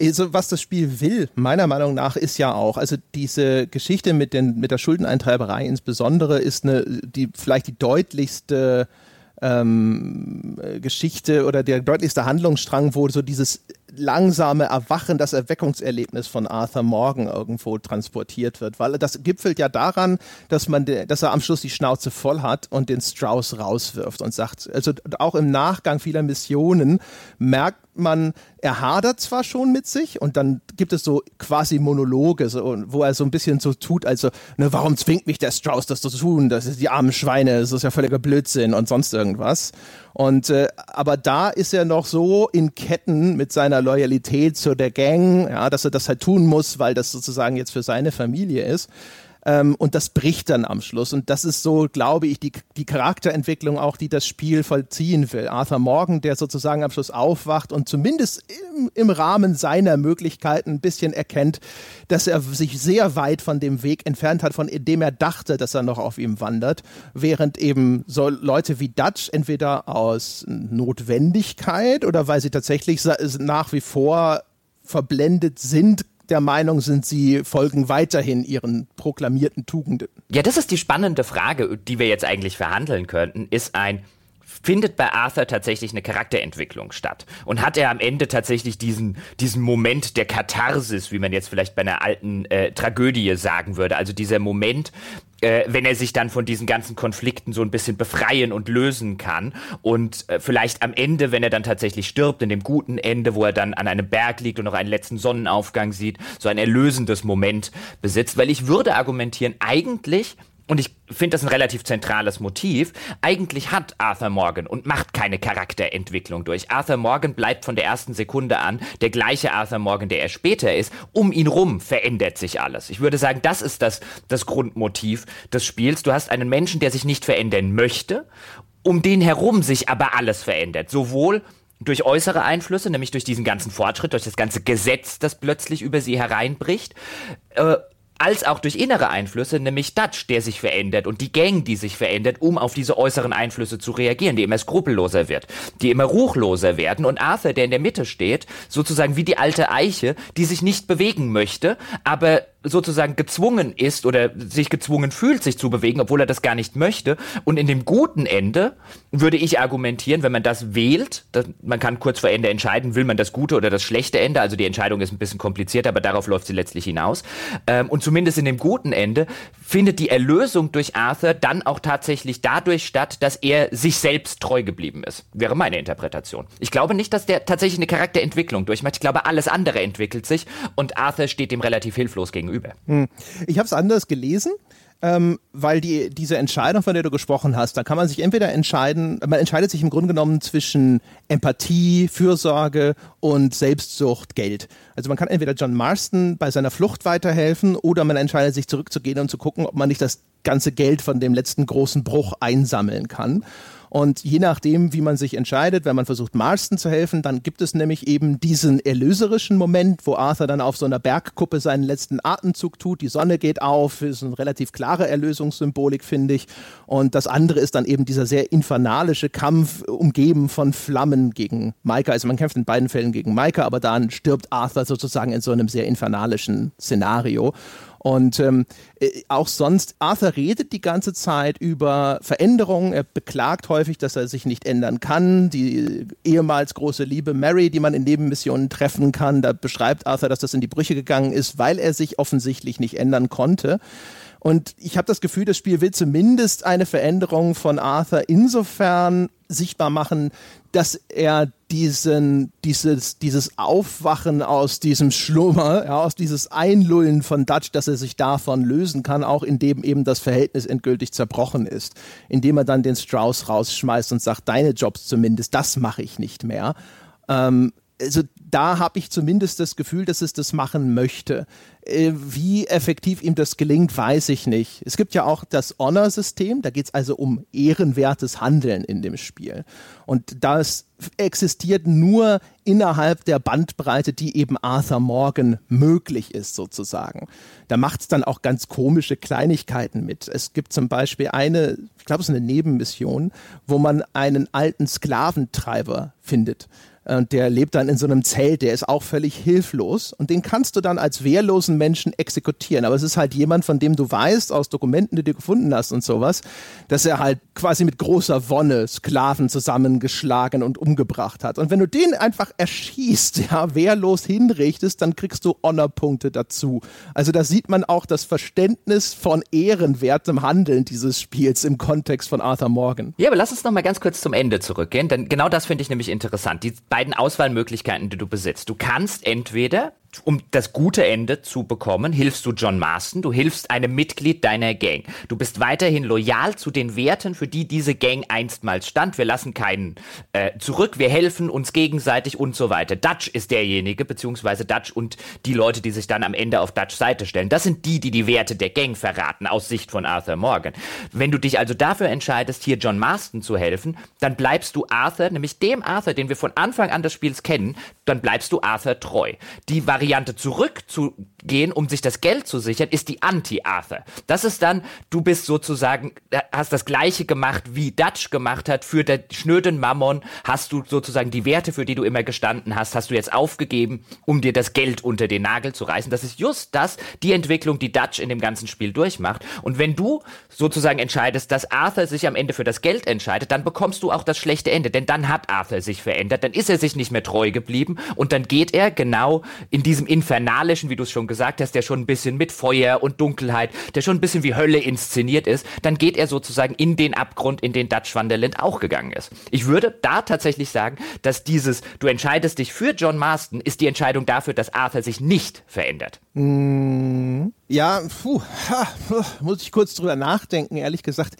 Also, was das Spiel will, meiner Meinung nach, ist ja auch, also diese Geschichte mit, den, mit der Schuldeneintreiberei insbesondere ist eine, die, vielleicht die deutlichste ähm, Geschichte oder der deutlichste Handlungsstrang, wo so dieses langsame Erwachen, das Erweckungserlebnis von Arthur Morgan irgendwo transportiert wird, weil das gipfelt ja daran, dass man, dass er am Schluss die Schnauze voll hat und den Strauß rauswirft und sagt, also auch im Nachgang vieler Missionen merkt man, er hadert zwar schon mit sich und dann gibt es so quasi Monologe, so, wo er so ein bisschen so tut, also, ne, warum zwingt mich der Strauß das zu tun? Das ist die armen Schweine, das ist ja völliger Blödsinn und sonst irgendwas. Und äh, aber da ist er noch so in Ketten mit seiner Loyalität zu der Gang, ja, dass er das halt tun muss, weil das sozusagen jetzt für seine Familie ist. Ähm, und das bricht dann am Schluss. Und das ist so, glaube ich, die, die Charakterentwicklung auch, die das Spiel vollziehen will. Arthur Morgan, der sozusagen am Schluss aufwacht und zumindest im, im Rahmen seiner Möglichkeiten ein bisschen erkennt, dass er sich sehr weit von dem Weg entfernt hat, von dem er dachte, dass er noch auf ihm wandert, während eben so Leute wie Dutch entweder aus Notwendigkeit oder weil sie tatsächlich nach wie vor verblendet sind, der Meinung sind, sie folgen weiterhin ihren proklamierten Tugenden. Ja, das ist die spannende Frage, die wir jetzt eigentlich verhandeln könnten, ist ein findet bei Arthur tatsächlich eine Charakterentwicklung statt? Und hat er am Ende tatsächlich diesen, diesen Moment der Katharsis, wie man jetzt vielleicht bei einer alten äh, Tragödie sagen würde? Also dieser Moment, äh, wenn er sich dann von diesen ganzen Konflikten so ein bisschen befreien und lösen kann und äh, vielleicht am Ende, wenn er dann tatsächlich stirbt, in dem guten Ende, wo er dann an einem Berg liegt und noch einen letzten Sonnenaufgang sieht, so ein erlösendes Moment besitzt, weil ich würde argumentieren, eigentlich und ich finde das ein relativ zentrales Motiv. Eigentlich hat Arthur Morgan und macht keine Charakterentwicklung durch. Arthur Morgan bleibt von der ersten Sekunde an der gleiche Arthur Morgan, der er später ist. Um ihn rum verändert sich alles. Ich würde sagen, das ist das, das Grundmotiv des Spiels. Du hast einen Menschen, der sich nicht verändern möchte, um den herum sich aber alles verändert. Sowohl durch äußere Einflüsse, nämlich durch diesen ganzen Fortschritt, durch das ganze Gesetz, das plötzlich über sie hereinbricht, äh, als auch durch innere Einflüsse, nämlich Dutch, der sich verändert und die Gang, die sich verändert, um auf diese äußeren Einflüsse zu reagieren, die immer skrupelloser wird, die immer ruchloser werden und Arthur, der in der Mitte steht, sozusagen wie die alte Eiche, die sich nicht bewegen möchte, aber sozusagen gezwungen ist oder sich gezwungen fühlt, sich zu bewegen, obwohl er das gar nicht möchte. Und in dem guten Ende würde ich argumentieren, wenn man das wählt, das, man kann kurz vor Ende entscheiden, will man das gute oder das schlechte Ende. Also die Entscheidung ist ein bisschen kompliziert, aber darauf läuft sie letztlich hinaus. Ähm, und zumindest in dem guten Ende findet die Erlösung durch Arthur dann auch tatsächlich dadurch statt, dass er sich selbst treu geblieben ist. Wäre meine Interpretation. Ich glaube nicht, dass der tatsächlich eine Charakterentwicklung durchmacht. Ich glaube, alles andere entwickelt sich und Arthur steht dem relativ hilflos gegenüber gegenüber. Hm. Ich habe es anders gelesen. Ähm, weil die, diese Entscheidung, von der du gesprochen hast, da kann man sich entweder entscheiden, man entscheidet sich im Grunde genommen zwischen Empathie, Fürsorge und Selbstsucht, Geld. Also man kann entweder John Marston bei seiner Flucht weiterhelfen oder man entscheidet sich zurückzugehen und zu gucken, ob man nicht das ganze Geld von dem letzten großen Bruch einsammeln kann. Und je nachdem, wie man sich entscheidet, wenn man versucht, Marston zu helfen, dann gibt es nämlich eben diesen erlöserischen Moment, wo Arthur dann auf so einer Bergkuppe seinen letzten Atemzug tut. Die Sonne geht auf, ist eine relativ klare Erlösungssymbolik, finde ich. Und das andere ist dann eben dieser sehr infernalische Kampf, umgeben von Flammen gegen Micah. Also man kämpft in beiden Fällen gegen Micah, aber dann stirbt Arthur sozusagen in so einem sehr infernalischen Szenario. Und ähm, äh, auch sonst, Arthur redet die ganze Zeit über Veränderungen. Er beklagt häufig, dass er sich nicht ändern kann. Die ehemals große Liebe Mary, die man in Nebenmissionen treffen kann, da beschreibt Arthur, dass das in die Brüche gegangen ist, weil er sich offensichtlich nicht ändern konnte. Und ich habe das Gefühl, das Spiel will zumindest eine Veränderung von Arthur insofern sichtbar machen, dass er diesen, dieses, dieses Aufwachen aus diesem Schlummer, ja, aus dieses Einlullen von Dutch, dass er sich davon lösen kann, auch indem eben das Verhältnis endgültig zerbrochen ist, indem er dann den Strauß rausschmeißt und sagt, deine Jobs zumindest, das mache ich nicht mehr. Ähm, also da habe ich zumindest das Gefühl, dass es das machen möchte. Äh, wie effektiv ihm das gelingt, weiß ich nicht. Es gibt ja auch das Honor-System, da geht es also um ehrenwertes Handeln in dem Spiel. Und das existiert nur innerhalb der Bandbreite, die eben Arthur Morgan möglich ist, sozusagen. Da macht es dann auch ganz komische Kleinigkeiten mit. Es gibt zum Beispiel eine, ich glaube, es ist eine Nebenmission, wo man einen alten Sklaventreiber findet Und der lebt dann in so einem Zelt, der ist auch völlig hilflos. Und den kannst du dann als wehrlosen Menschen exekutieren. Aber es ist halt jemand, von dem du weißt, aus Dokumenten, die du gefunden hast und sowas, dass er halt quasi mit großer Wonne Sklaven zusammengeschlagen und umgebracht hat. Und wenn du den einfach erschießt, (laughs) ja, wehrlos hinrichtest, dann kriegst du Honorpunkte dazu. Also da sieht man auch das Verständnis von ehrenwertem Handeln dieses Spiels im Kontext von Arthur Morgan. Ja, aber lass uns noch mal ganz kurz zum Ende zurückgehen, denn genau das finde ich nämlich interessant. Die beiden Auswahlmöglichkeiten, die du besitzt. Du kannst entweder um das gute Ende zu bekommen, hilfst du John Marston, du hilfst einem Mitglied deiner Gang. Du bist weiterhin loyal zu den Werten, für die diese Gang einstmals stand. Wir lassen keinen äh, zurück, wir helfen uns gegenseitig und so weiter. Dutch ist derjenige, beziehungsweise Dutch und die Leute, die sich dann am Ende auf Dutch Seite stellen. Das sind die, die die Werte der Gang verraten, aus Sicht von Arthur Morgan. Wenn du dich also dafür entscheidest, hier John Marston zu helfen, dann bleibst du Arthur, nämlich dem Arthur, den wir von Anfang an des Spiels kennen, dann bleibst du Arthur treu. Die Variante zurückzugehen, um sich das Geld zu sichern, ist die Anti-Arthur. Das ist dann, du bist sozusagen, äh, hast das Gleiche gemacht, wie Dutch gemacht hat. Für den schnöden Mammon hast du sozusagen die Werte, für die du immer gestanden hast, hast du jetzt aufgegeben, um dir das Geld unter den Nagel zu reißen. Das ist just das, die Entwicklung, die Dutch in dem ganzen Spiel durchmacht. Und wenn du sozusagen entscheidest, dass Arthur sich am Ende für das Geld entscheidet, dann bekommst du auch das schlechte Ende. Denn dann hat Arthur sich verändert, dann ist er sich nicht mehr treu geblieben und dann geht er genau in diesem infernalischen, wie du es schon gesagt hast, der schon ein bisschen mit Feuer und Dunkelheit, der schon ein bisschen wie Hölle inszeniert ist, dann geht er sozusagen in den Abgrund, in den Dutch Wonderland auch gegangen ist. Ich würde da tatsächlich sagen, dass dieses, du entscheidest dich für John Marston, ist die Entscheidung dafür, dass Arthur sich nicht verändert. Mm, ja, puh, ha, muss ich kurz drüber nachdenken, ehrlich gesagt.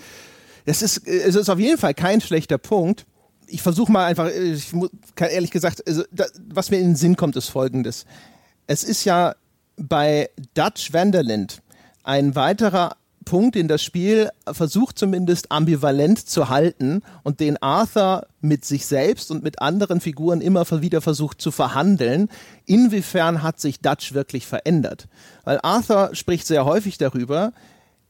Es ist, es ist auf jeden Fall kein schlechter Punkt ich versuche mal einfach, ich muss, ehrlich gesagt, also, da, was mir in den Sinn kommt, ist folgendes. Es ist ja bei Dutch Vanderland ein weiterer Punkt, den das Spiel versucht zumindest ambivalent zu halten und den Arthur mit sich selbst und mit anderen Figuren immer wieder versucht zu verhandeln. Inwiefern hat sich Dutch wirklich verändert? Weil Arthur spricht sehr häufig darüber,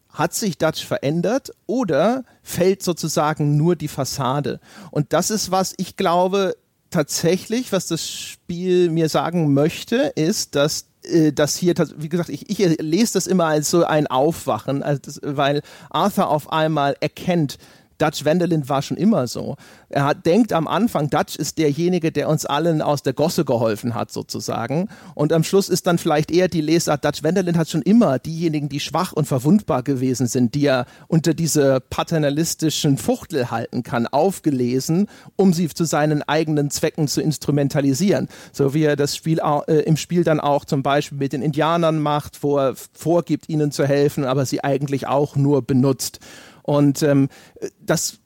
hat sich Dutch verändert oder fällt sozusagen nur die Fassade? Und das ist was, ich glaube, tatsächlich, was das Spiel mir sagen möchte, ist, dass äh, das hier, wie gesagt, ich, ich lese das immer als so ein Aufwachen, als, weil Arthur auf einmal erkennt, Dutch Wendelin war schon immer so. Er hat, denkt am Anfang, Dutch ist derjenige, der uns allen aus der Gosse geholfen hat, sozusagen. Und am Schluss ist dann vielleicht eher die Lesart, Dutch Wendelin hat schon immer diejenigen, die schwach und verwundbar gewesen sind, die er unter diese paternalistischen Fuchtel halten kann, aufgelesen, um sie zu seinen eigenen Zwecken zu instrumentalisieren. So wie er das Spiel äh, im Spiel dann auch zum Beispiel mit den Indianern macht, wo er vorgibt, ihnen zu helfen, aber sie eigentlich auch nur benutzt. Und ähm, das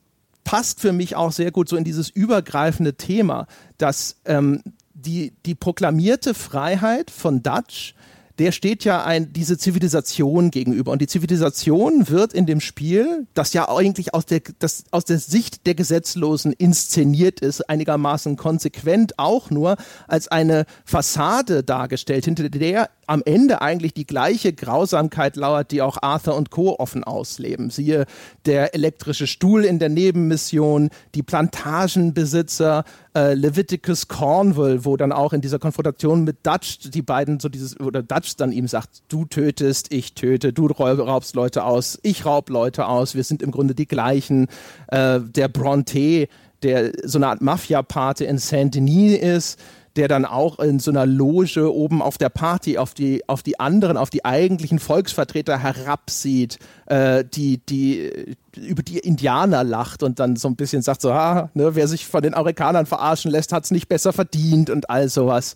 passt für mich auch sehr gut so in dieses übergreifende Thema, dass ähm, die, die proklamierte Freiheit von Dutch der steht ja ein, diese Zivilisation gegenüber. Und die Zivilisation wird in dem Spiel, das ja eigentlich aus der, das, aus der Sicht der Gesetzlosen inszeniert ist, einigermaßen konsequent auch nur als eine Fassade dargestellt, hinter der am Ende eigentlich die gleiche Grausamkeit lauert, die auch Arthur und Co. offen ausleben. Siehe der elektrische Stuhl in der Nebenmission, die Plantagenbesitzer, äh, Leviticus Cornwall, wo dann auch in dieser Konfrontation mit Dutch die beiden so dieses, oder Dutch dann ihm sagt, du tötest, ich töte, du raubst Leute aus, ich raub Leute aus, wir sind im Grunde die gleichen. Äh, der Bronte, der so eine Art Mafia-Pate in Saint-Denis ist, der dann auch in so einer Loge oben auf der Party auf die, auf die anderen, auf die eigentlichen Volksvertreter herabsieht, äh, die, die über die Indianer lacht und dann so ein bisschen sagt so, ah, ne, wer sich von den Amerikanern verarschen lässt, hat es nicht besser verdient und all sowas.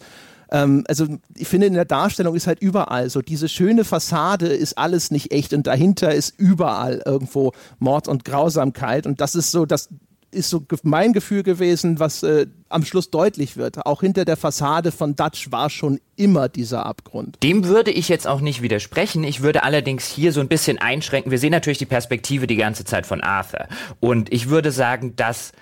Ähm, also ich finde in der Darstellung ist halt überall so. Diese schöne Fassade ist alles nicht echt und dahinter ist überall irgendwo Mord und Grausamkeit. Und das ist so das ist so mein Gefühl gewesen, was äh, am Schluss deutlich wird. Auch hinter der Fassade von Dutch war schon immer dieser Abgrund. Dem würde ich jetzt auch nicht widersprechen. Ich würde allerdings hier so ein bisschen einschränken. Wir sehen natürlich die Perspektive die ganze Zeit von Arthur. Und ich würde sagen, dass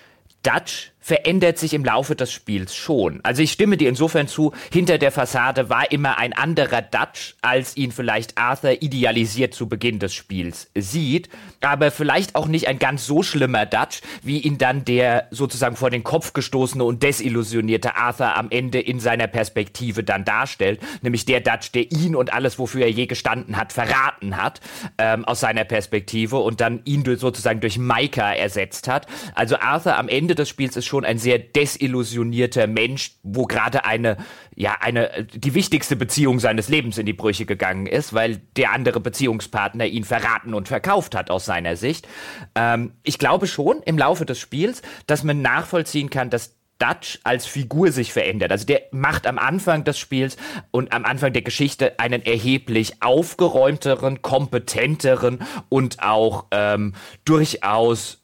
Dutch verändert sich im Laufe des Spiels schon. Also ich stimme dir insofern zu, hinter der Fassade war immer ein anderer Dutch, als ihn vielleicht Arthur idealisiert zu Beginn des Spiels sieht, aber vielleicht auch nicht ein ganz so schlimmer Dutch, wie ihn dann der sozusagen vor den Kopf gestoßene und desillusionierte Arthur am Ende in seiner Perspektive dann darstellt, nämlich der Dutch, der ihn und alles, wofür er je gestanden hat, verraten hat, ähm, aus seiner Perspektive und dann ihn sozusagen durch Micah ersetzt hat. Also Arthur am Ende des Spiels ist schon ein sehr desillusionierter Mensch, wo gerade eine, ja, eine, die wichtigste Beziehung seines Lebens in die Brüche gegangen ist, weil der andere Beziehungspartner ihn verraten und verkauft hat aus seiner Sicht. Ähm, ich glaube schon im Laufe des Spiels, dass man nachvollziehen kann, dass Dutch als Figur sich verändert. Also der macht am Anfang des Spiels und am Anfang der Geschichte einen erheblich aufgeräumteren, kompetenteren und auch ähm, durchaus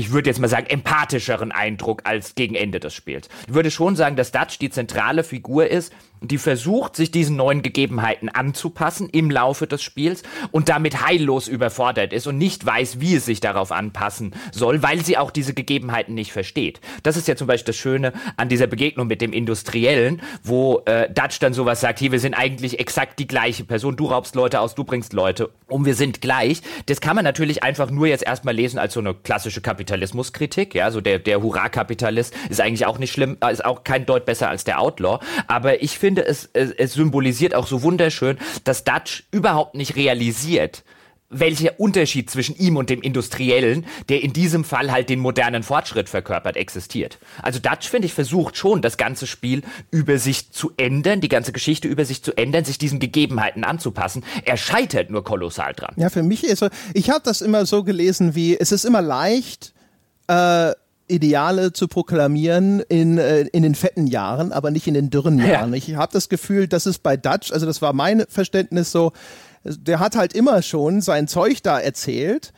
ich würde jetzt mal sagen, empathischeren Eindruck als gegen Ende des Spiels. Ich würde schon sagen, dass Dutch die zentrale Figur ist, die versucht, sich diesen neuen Gegebenheiten anzupassen im Laufe des Spiels und damit heillos überfordert ist und nicht weiß, wie es sich darauf anpassen soll, weil sie auch diese Gegebenheiten nicht versteht. Das ist ja zum Beispiel das Schöne an dieser Begegnung mit dem Industriellen, wo äh, Dutch dann sowas sagt, hier, wir sind eigentlich exakt die gleiche Person, du raubst Leute aus, du bringst Leute um, wir sind gleich. Das kann man natürlich einfach nur jetzt erstmal lesen als so eine klassische Kapitalismuskritik, ja, so der, der Hurra-Kapitalist ist eigentlich auch nicht schlimm, ist auch kein Deut besser als der Outlaw, aber ich finde, finde, es, es, es symbolisiert auch so wunderschön, dass Dutch überhaupt nicht realisiert, welcher Unterschied zwischen ihm und dem Industriellen, der in diesem Fall halt den modernen Fortschritt verkörpert, existiert. Also Dutch, finde ich, versucht schon, das ganze Spiel über sich zu ändern, die ganze Geschichte über sich zu ändern, sich diesen Gegebenheiten anzupassen. Er scheitert nur kolossal dran. Ja, für mich ist so, ich habe das immer so gelesen wie, es ist immer leicht, äh, Ideale zu proklamieren in, äh, in den fetten Jahren, aber nicht in den dürren Jahren. Ja. Ich habe das Gefühl, dass es bei Dutch, also das war mein Verständnis so, der hat halt immer schon sein Zeug da erzählt.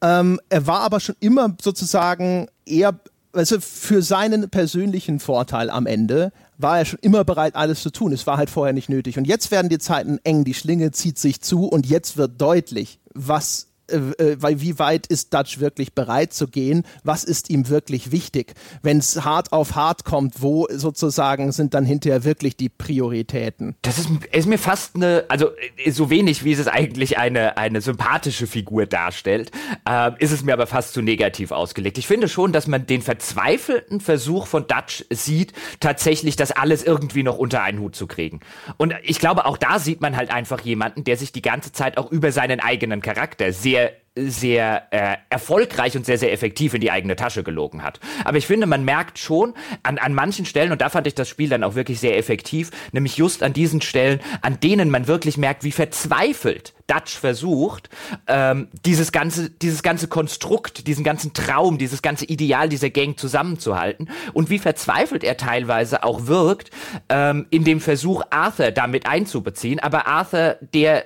Ähm, er war aber schon immer sozusagen eher, also für seinen persönlichen Vorteil am Ende war er schon immer bereit, alles zu tun. Es war halt vorher nicht nötig. Und jetzt werden die Zeiten eng, die Schlinge zieht sich zu und jetzt wird deutlich, was äh, äh, weil wie weit ist Dutch wirklich bereit zu gehen? Was ist ihm wirklich wichtig? Wenn es hart auf hart kommt, wo sozusagen sind dann hinterher wirklich die Prioritäten? Das ist, ist mir fast eine, also äh, so wenig wie es eigentlich eine, eine sympathische Figur darstellt, äh, ist es mir aber fast zu negativ ausgelegt. Ich finde schon, dass man den verzweifelten Versuch von Dutch sieht, tatsächlich das alles irgendwie noch unter einen Hut zu kriegen. Und ich glaube, auch da sieht man halt einfach jemanden, der sich die ganze Zeit auch über seinen eigenen Charakter sehr sehr sehr äh, erfolgreich und sehr, sehr effektiv in die eigene Tasche gelogen hat. Aber ich finde, man merkt schon an, an manchen Stellen, und da fand ich das Spiel dann auch wirklich sehr effektiv, nämlich just an diesen Stellen, an denen man wirklich merkt, wie verzweifelt Dutch versucht, ähm, dieses ganze, dieses ganze Konstrukt, diesen ganzen Traum, dieses ganze Ideal dieser Gang zusammenzuhalten und wie verzweifelt er teilweise auch wirkt ähm, in dem Versuch, Arthur damit einzubeziehen. Aber Arthur, der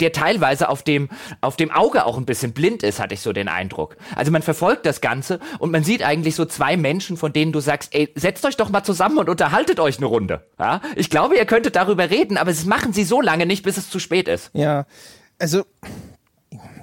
der teilweise auf dem, auf dem Auge auch ein bisschen blind ist, hatte ich so den Eindruck. Also man verfolgt das Ganze und man sieht eigentlich so zwei Menschen, von denen du sagst, ey, setzt euch doch mal zusammen und unterhaltet euch eine Runde. Ja? Ich glaube, ihr könntet darüber reden, aber es machen sie so lange nicht, bis es zu spät ist. Ja, also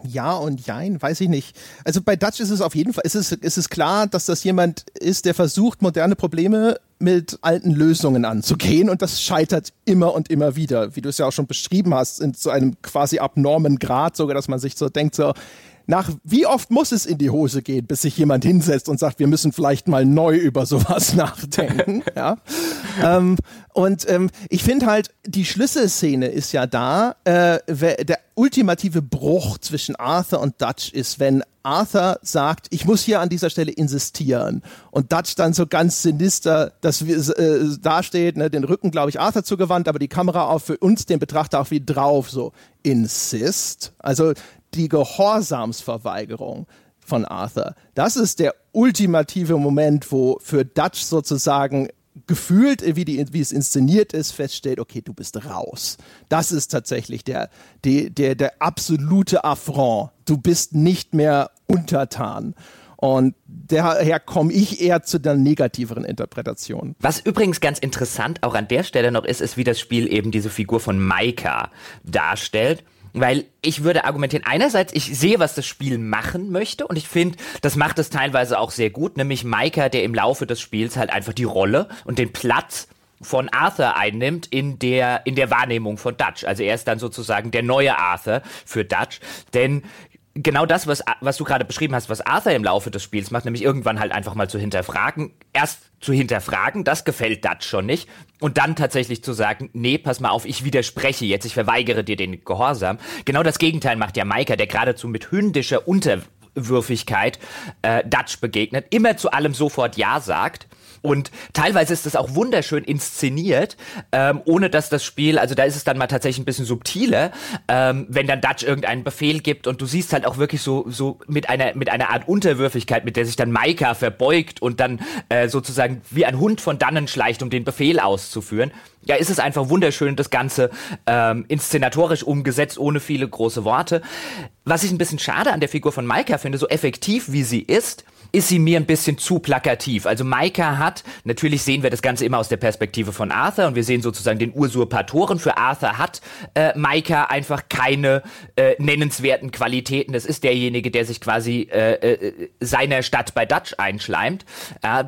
ja und jein, weiß ich nicht. Also bei Dutch ist es auf jeden Fall, ist es, ist es klar, dass das jemand ist, der versucht, moderne Probleme mit alten Lösungen anzugehen und das scheitert immer und immer wieder, wie du es ja auch schon beschrieben hast, in so einem quasi abnormen Grad, sogar, dass man sich so denkt, so, nach wie oft muss es in die Hose gehen, bis sich jemand hinsetzt und sagt, wir müssen vielleicht mal neu über sowas (laughs) nachdenken. (laughs) ja. ähm, und ähm, ich finde halt, die Schlüsselszene ist ja da, äh, der ultimative Bruch zwischen Arthur und Dutch ist, wenn Arthur sagt, ich muss hier an dieser Stelle insistieren. Und Dutch dann so ganz sinister, dass wir äh, dasteht, ne, den Rücken, glaube ich, Arthur zugewandt, aber die Kamera auch für uns, den Betrachter, auch wie drauf, so insist. Also die Gehorsamsverweigerung von Arthur. Das ist der ultimative Moment, wo für Dutch sozusagen gefühlt, wie, die, wie es inszeniert ist, feststellt, okay, du bist raus. Das ist tatsächlich der, der, der, der absolute Affront. Du bist nicht mehr untertan. Und daher komme ich eher zu der negativeren Interpretation. Was übrigens ganz interessant auch an der Stelle noch ist, ist, wie das Spiel eben diese Figur von Maika darstellt weil ich würde argumentieren, einerseits, ich sehe, was das Spiel machen möchte und ich finde, das macht es teilweise auch sehr gut, nämlich Micah, der im Laufe des Spiels halt einfach die Rolle und den Platz von Arthur einnimmt in der, in der Wahrnehmung von Dutch. Also er ist dann sozusagen der neue Arthur für Dutch, denn genau das, was, was du gerade beschrieben hast, was Arthur im Laufe des Spiels macht, nämlich irgendwann halt einfach mal zu hinterfragen, erst zu hinterfragen, das gefällt Dutch schon nicht, und dann tatsächlich zu sagen, nee, pass mal auf, ich widerspreche jetzt, ich verweigere dir den Gehorsam. Genau das Gegenteil macht ja Maika, der geradezu mit hündischer Unterwürfigkeit äh, Dutch begegnet, immer zu allem sofort Ja sagt und teilweise ist es auch wunderschön inszeniert, ähm, ohne dass das Spiel, also da ist es dann mal tatsächlich ein bisschen subtiler, ähm, wenn dann Dutch irgendeinen Befehl gibt und du siehst halt auch wirklich so, so mit einer, mit einer Art Unterwürfigkeit, mit der sich dann Maika verbeugt und dann äh, sozusagen wie ein Hund von dannen schleicht, um den Befehl auszuführen. Ja, ist es einfach wunderschön, das Ganze ähm, inszenatorisch umgesetzt, ohne viele große Worte. Was ich ein bisschen schade an der Figur von Maika finde, so effektiv wie sie ist, ist sie mir ein bisschen zu plakativ. Also Maika hat, natürlich sehen wir das Ganze immer aus der Perspektive von Arthur und wir sehen sozusagen den Usurpatoren. Für Arthur hat äh, Maika einfach keine äh, nennenswerten Qualitäten. Das ist derjenige, der sich quasi äh, äh, seiner Stadt bei Dutch einschleimt.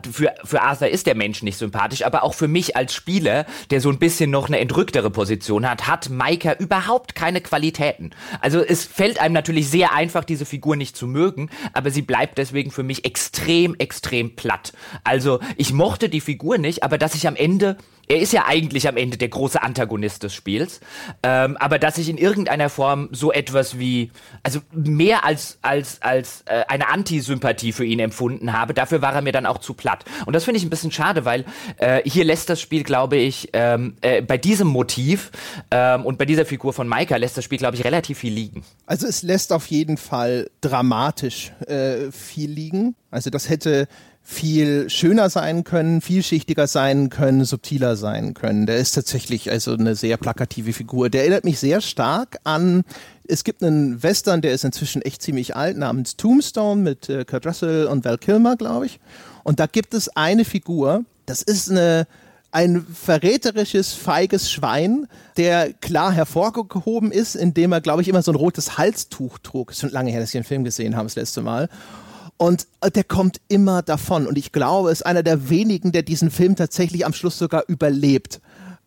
Für, für Arthur ist der Mensch nicht sympathisch, aber auch für mich als Spieler, der so ein bisschen noch eine entrücktere Position hat, hat Maika überhaupt keine Qualitäten. Also es fällt einem natürlich sehr einfach, diese Figur nicht zu mögen, aber sie bleibt deswegen für mich extrem, extrem platt. Also ich mochte die Figur nicht, aber dass ich am Ende er ist ja eigentlich am Ende der große Antagonist des Spiels, ähm, aber dass ich in irgendeiner Form so etwas wie, also mehr als als als äh, eine Antisympathie für ihn empfunden habe, dafür war er mir dann auch zu platt. Und das finde ich ein bisschen schade, weil äh, hier lässt das Spiel, glaube ich, ähm, äh, bei diesem Motiv ähm, und bei dieser Figur von Maika lässt das Spiel, glaube ich, relativ viel liegen. Also es lässt auf jeden Fall dramatisch äh, viel liegen. Also das hätte viel schöner sein können, vielschichtiger sein können, subtiler sein können. Der ist tatsächlich also eine sehr plakative Figur. Der erinnert mich sehr stark an es gibt einen Western, der ist inzwischen echt ziemlich alt, namens Tombstone mit äh, Kurt Russell und Val Kilmer, glaube ich. Und da gibt es eine Figur, das ist eine, ein verräterisches, feiges Schwein, der klar hervorgehoben ist, indem er, glaube ich, immer so ein rotes Halstuch trug. Ist schon lange her, dass ich den Film gesehen habe, das letzte Mal. Und äh, der kommt immer davon. Und ich glaube, ist einer der wenigen, der diesen Film tatsächlich am Schluss sogar überlebt.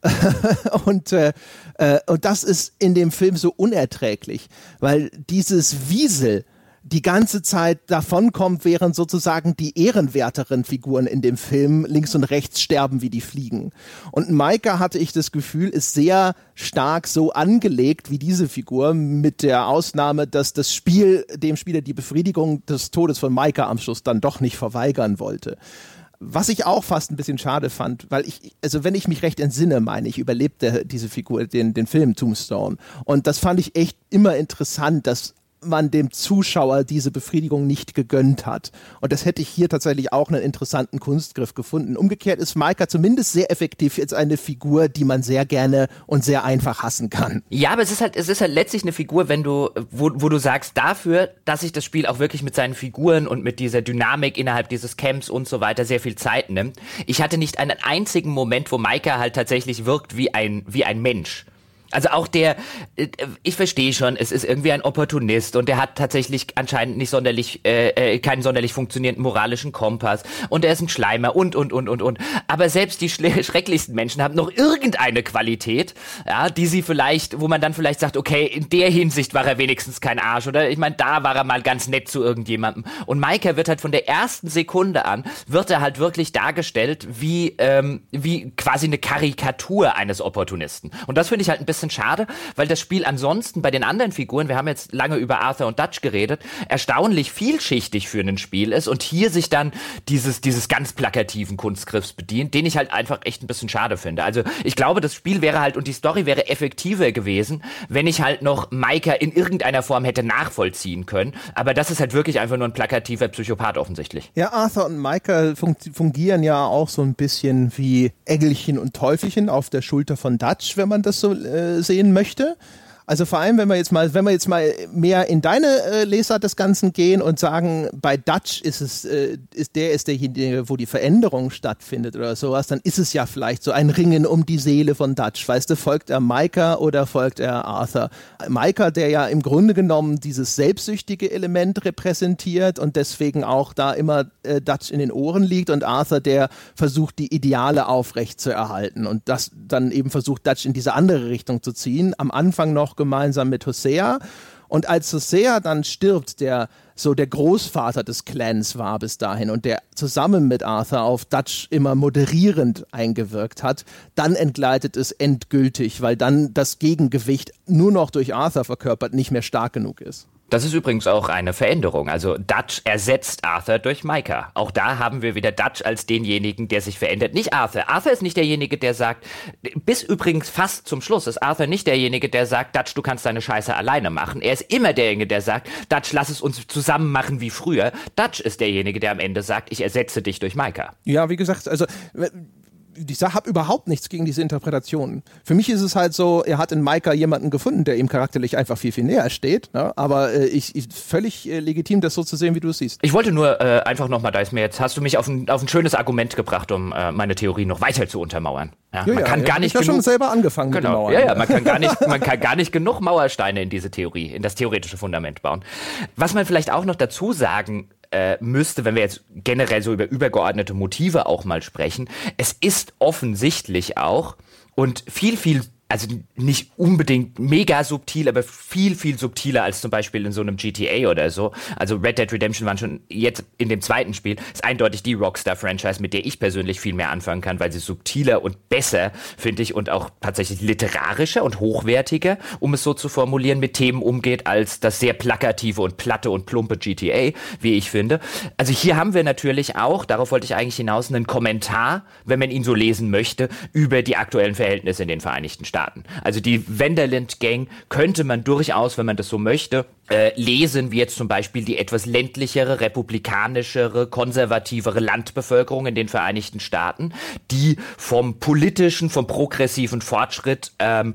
(laughs) und, äh, äh, und das ist in dem Film so unerträglich, weil dieses Wiesel, die ganze Zeit davonkommt, während sozusagen die ehrenwerteren Figuren in dem Film links und rechts sterben wie die Fliegen. Und Maika hatte ich das Gefühl, ist sehr stark so angelegt wie diese Figur, mit der Ausnahme, dass das Spiel dem Spieler die Befriedigung des Todes von Maika am Schluss dann doch nicht verweigern wollte. Was ich auch fast ein bisschen schade fand, weil ich, also wenn ich mich recht entsinne, meine ich, überlebte diese Figur den, den Film Tombstone. Und das fand ich echt immer interessant, dass man dem Zuschauer diese Befriedigung nicht gegönnt hat. Und das hätte ich hier tatsächlich auch einen interessanten Kunstgriff gefunden. Umgekehrt ist Maika zumindest sehr effektiv jetzt eine Figur, die man sehr gerne und sehr einfach hassen kann. Ja, aber es ist halt, es ist halt letztlich eine Figur, wenn du, wo, wo du sagst, dafür, dass sich das Spiel auch wirklich mit seinen Figuren und mit dieser Dynamik innerhalb dieses Camps und so weiter sehr viel Zeit nimmt. Ich hatte nicht einen einzigen Moment, wo Maika halt tatsächlich wirkt wie ein, wie ein Mensch. Also auch der, äh, ich verstehe schon, es ist irgendwie ein Opportunist und der hat tatsächlich anscheinend nicht sonderlich, äh, äh, keinen sonderlich funktionierenden moralischen Kompass und er ist ein Schleimer und, und, und, und, und. Aber selbst die (laughs) schrecklichsten Menschen haben noch irgendeine Qualität, ja, die sie vielleicht, wo man dann vielleicht sagt, okay, in der Hinsicht war er wenigstens kein Arsch oder ich meine, da war er mal ganz nett zu irgendjemandem. Und Maika wird halt von der ersten Sekunde an, wird er halt wirklich dargestellt wie, ähm, wie quasi eine Karikatur eines Opportunisten. Und das finde ich halt ein bisschen bisschen schade, weil das Spiel ansonsten bei den anderen Figuren, wir haben jetzt lange über Arthur und Dutch geredet, erstaunlich vielschichtig für ein Spiel ist und hier sich dann dieses, dieses ganz plakativen Kunstgriffs bedient, den ich halt einfach echt ein bisschen schade finde. Also ich glaube, das Spiel wäre halt und die Story wäre effektiver gewesen, wenn ich halt noch Maika in irgendeiner Form hätte nachvollziehen können. Aber das ist halt wirklich einfach nur ein plakativer Psychopath offensichtlich. Ja, Arthur und Maika fungieren ja auch so ein bisschen wie Engelchen und Teufelchen auf der Schulter von Dutch, wenn man das so äh, sehen möchte. Also vor allem, wenn wir jetzt mal, wenn wir jetzt mal mehr in deine äh, Lesart des Ganzen gehen und sagen, bei Dutch ist es, äh, ist der ist derjenige, wo die Veränderung stattfindet oder sowas, dann ist es ja vielleicht so ein Ringen um die Seele von Dutch. Weißt du, folgt er Micah oder folgt er Arthur? Micah, der ja im Grunde genommen dieses selbstsüchtige Element repräsentiert und deswegen auch da immer äh, Dutch in den Ohren liegt und Arthur, der versucht, die Ideale aufrecht zu erhalten und das dann eben versucht, Dutch in diese andere Richtung zu ziehen. Am Anfang noch gemeinsam mit Hosea. Und als Hosea dann stirbt, der so der Großvater des Clans war bis dahin und der zusammen mit Arthur auf Dutch immer moderierend eingewirkt hat, dann entgleitet es endgültig, weil dann das Gegengewicht nur noch durch Arthur verkörpert nicht mehr stark genug ist. Das ist übrigens auch eine Veränderung. Also Dutch ersetzt Arthur durch Micah. Auch da haben wir wieder Dutch als denjenigen, der sich verändert. Nicht Arthur. Arthur ist nicht derjenige, der sagt, bis übrigens fast zum Schluss ist Arthur nicht derjenige, der sagt, Dutch, du kannst deine Scheiße alleine machen. Er ist immer derjenige, der sagt, Dutch, lass es uns zusammen machen wie früher. Dutch ist derjenige, der am Ende sagt, ich ersetze dich durch Micah. Ja, wie gesagt, also ich habe überhaupt nichts gegen diese Interpretation. Für mich ist es halt so, er hat in Maika jemanden gefunden, der ihm charakterlich einfach viel, viel näher steht. Ne? Aber äh, ich, ich völlig äh, legitim, das so zu sehen, wie du es siehst. Ich wollte nur äh, einfach nochmal, da ist mir jetzt, hast du mich auf ein, auf ein schönes Argument gebracht, um äh, meine Theorie noch weiter zu untermauern. Ja, ja man kann ja, gar nicht. Ich habe schon selber angefangen genau. Mauern. Ja, ja, man kann gar nicht, man kann gar nicht genug Mauersteine in diese Theorie, in das theoretische Fundament bauen. Was man vielleicht auch noch dazu sagen äh, müsste, wenn wir jetzt generell so über übergeordnete Motive auch mal sprechen, es ist offensichtlich auch und viel, viel also nicht unbedingt mega subtil, aber viel, viel subtiler als zum Beispiel in so einem GTA oder so. Also Red Dead Redemption waren schon jetzt in dem zweiten Spiel, ist eindeutig die Rockstar-Franchise, mit der ich persönlich viel mehr anfangen kann, weil sie subtiler und besser, finde ich, und auch tatsächlich literarischer und hochwertiger, um es so zu formulieren, mit Themen umgeht, als das sehr plakative und platte und plumpe GTA, wie ich finde. Also hier haben wir natürlich auch, darauf wollte ich eigentlich hinaus, einen Kommentar, wenn man ihn so lesen möchte, über die aktuellen Verhältnisse in den Vereinigten Staaten. Staaten. Also die Wenderland Gang könnte man durchaus, wenn man das so möchte, äh, lesen, wie jetzt zum Beispiel die etwas ländlichere, republikanischere, konservativere Landbevölkerung in den Vereinigten Staaten, die vom politischen, vom progressiven Fortschritt ähm,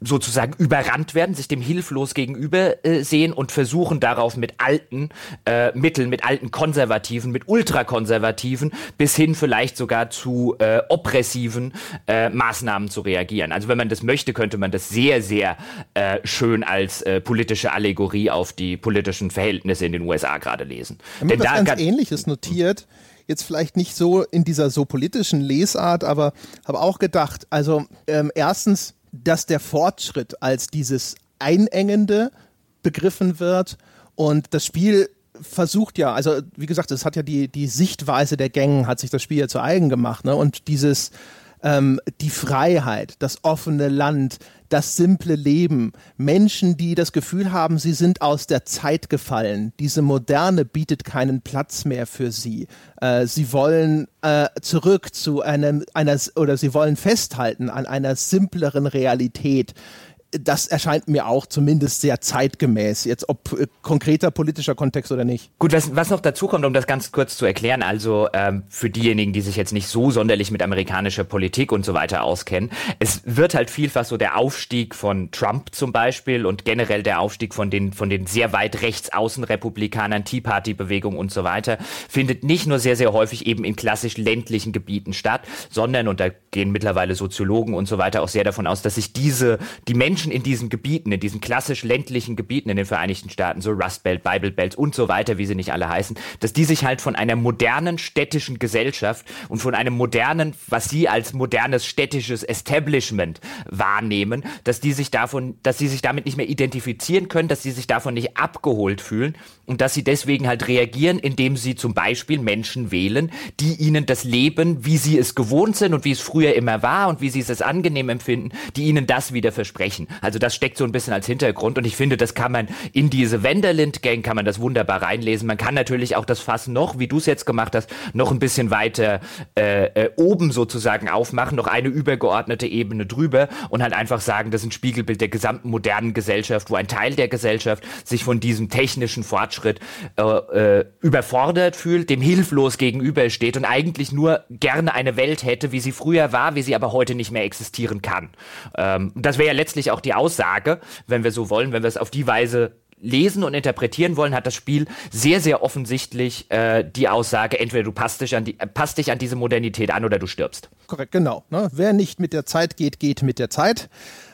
sozusagen überrannt werden, sich dem hilflos gegenüber äh, sehen und versuchen darauf mit alten äh, Mitteln, mit alten Konservativen, mit ultrakonservativen bis hin vielleicht sogar zu äh, oppressiven äh, Maßnahmen zu reagieren. Also wenn man das möchte, könnte man das sehr, sehr äh, schön als äh, politische Allegorie auf die politischen Verhältnisse in den USA gerade lesen. Ich habe was ganz Ähnliches notiert jetzt vielleicht nicht so in dieser so politischen Lesart, aber habe auch gedacht, also ähm, erstens dass der Fortschritt als dieses Einengende begriffen wird und das Spiel versucht ja, also wie gesagt, es hat ja die, die Sichtweise der Gängen, hat sich das Spiel ja zu eigen gemacht, ne? Und dieses, ähm, die Freiheit, das offene Land, das simple Leben, Menschen, die das Gefühl haben, sie sind aus der Zeit gefallen. Diese Moderne bietet keinen Platz mehr für sie. Äh, sie wollen äh, zurück zu einem, einer, oder sie wollen festhalten an einer simpleren Realität das erscheint mir auch zumindest sehr zeitgemäß, jetzt ob äh, konkreter politischer Kontext oder nicht. Gut, was, was noch dazu kommt, um das ganz kurz zu erklären, also ähm, für diejenigen, die sich jetzt nicht so sonderlich mit amerikanischer Politik und so weiter auskennen, es wird halt vielfach so der Aufstieg von Trump zum Beispiel und generell der Aufstieg von den, von den sehr weit rechts außen Republikanern, Tea Party Bewegung und so weiter, findet nicht nur sehr, sehr häufig eben in klassisch ländlichen Gebieten statt, sondern, und da gehen mittlerweile Soziologen und so weiter auch sehr davon aus, dass sich diese, die Menschen Menschen in diesen Gebieten, in diesen klassisch ländlichen Gebieten in den Vereinigten Staaten, so Rust Belt, Bible Belt und so weiter, wie sie nicht alle heißen, dass die sich halt von einer modernen städtischen Gesellschaft und von einem modernen, was sie als modernes städtisches Establishment wahrnehmen, dass die sich davon, dass sie sich damit nicht mehr identifizieren können, dass sie sich davon nicht abgeholt fühlen und dass sie deswegen halt reagieren, indem sie zum Beispiel Menschen wählen, die ihnen das Leben, wie sie es gewohnt sind und wie es früher immer war und wie sie es angenehm empfinden, die ihnen das wieder versprechen. Also das steckt so ein bisschen als Hintergrund und ich finde, das kann man in diese Wenderlind-Gang kann man das wunderbar reinlesen. Man kann natürlich auch das Fass noch, wie du es jetzt gemacht hast, noch ein bisschen weiter äh, äh, oben sozusagen aufmachen, noch eine übergeordnete Ebene drüber und halt einfach sagen, das ist ein Spiegelbild der gesamten modernen Gesellschaft, wo ein Teil der Gesellschaft sich von diesem technischen Fortschritt äh, äh, überfordert fühlt, dem hilflos gegenübersteht und eigentlich nur gerne eine Welt hätte, wie sie früher war, wie sie aber heute nicht mehr existieren kann. Ähm, das wäre ja letztlich auch auch die Aussage, wenn wir so wollen, wenn wir es auf die Weise lesen und interpretieren wollen, hat das Spiel sehr, sehr offensichtlich äh, die Aussage, entweder du passt dich, an die, äh, passt dich an diese Modernität an oder du stirbst. Korrekt, genau. Ne? Wer nicht mit der Zeit geht, geht mit der Zeit.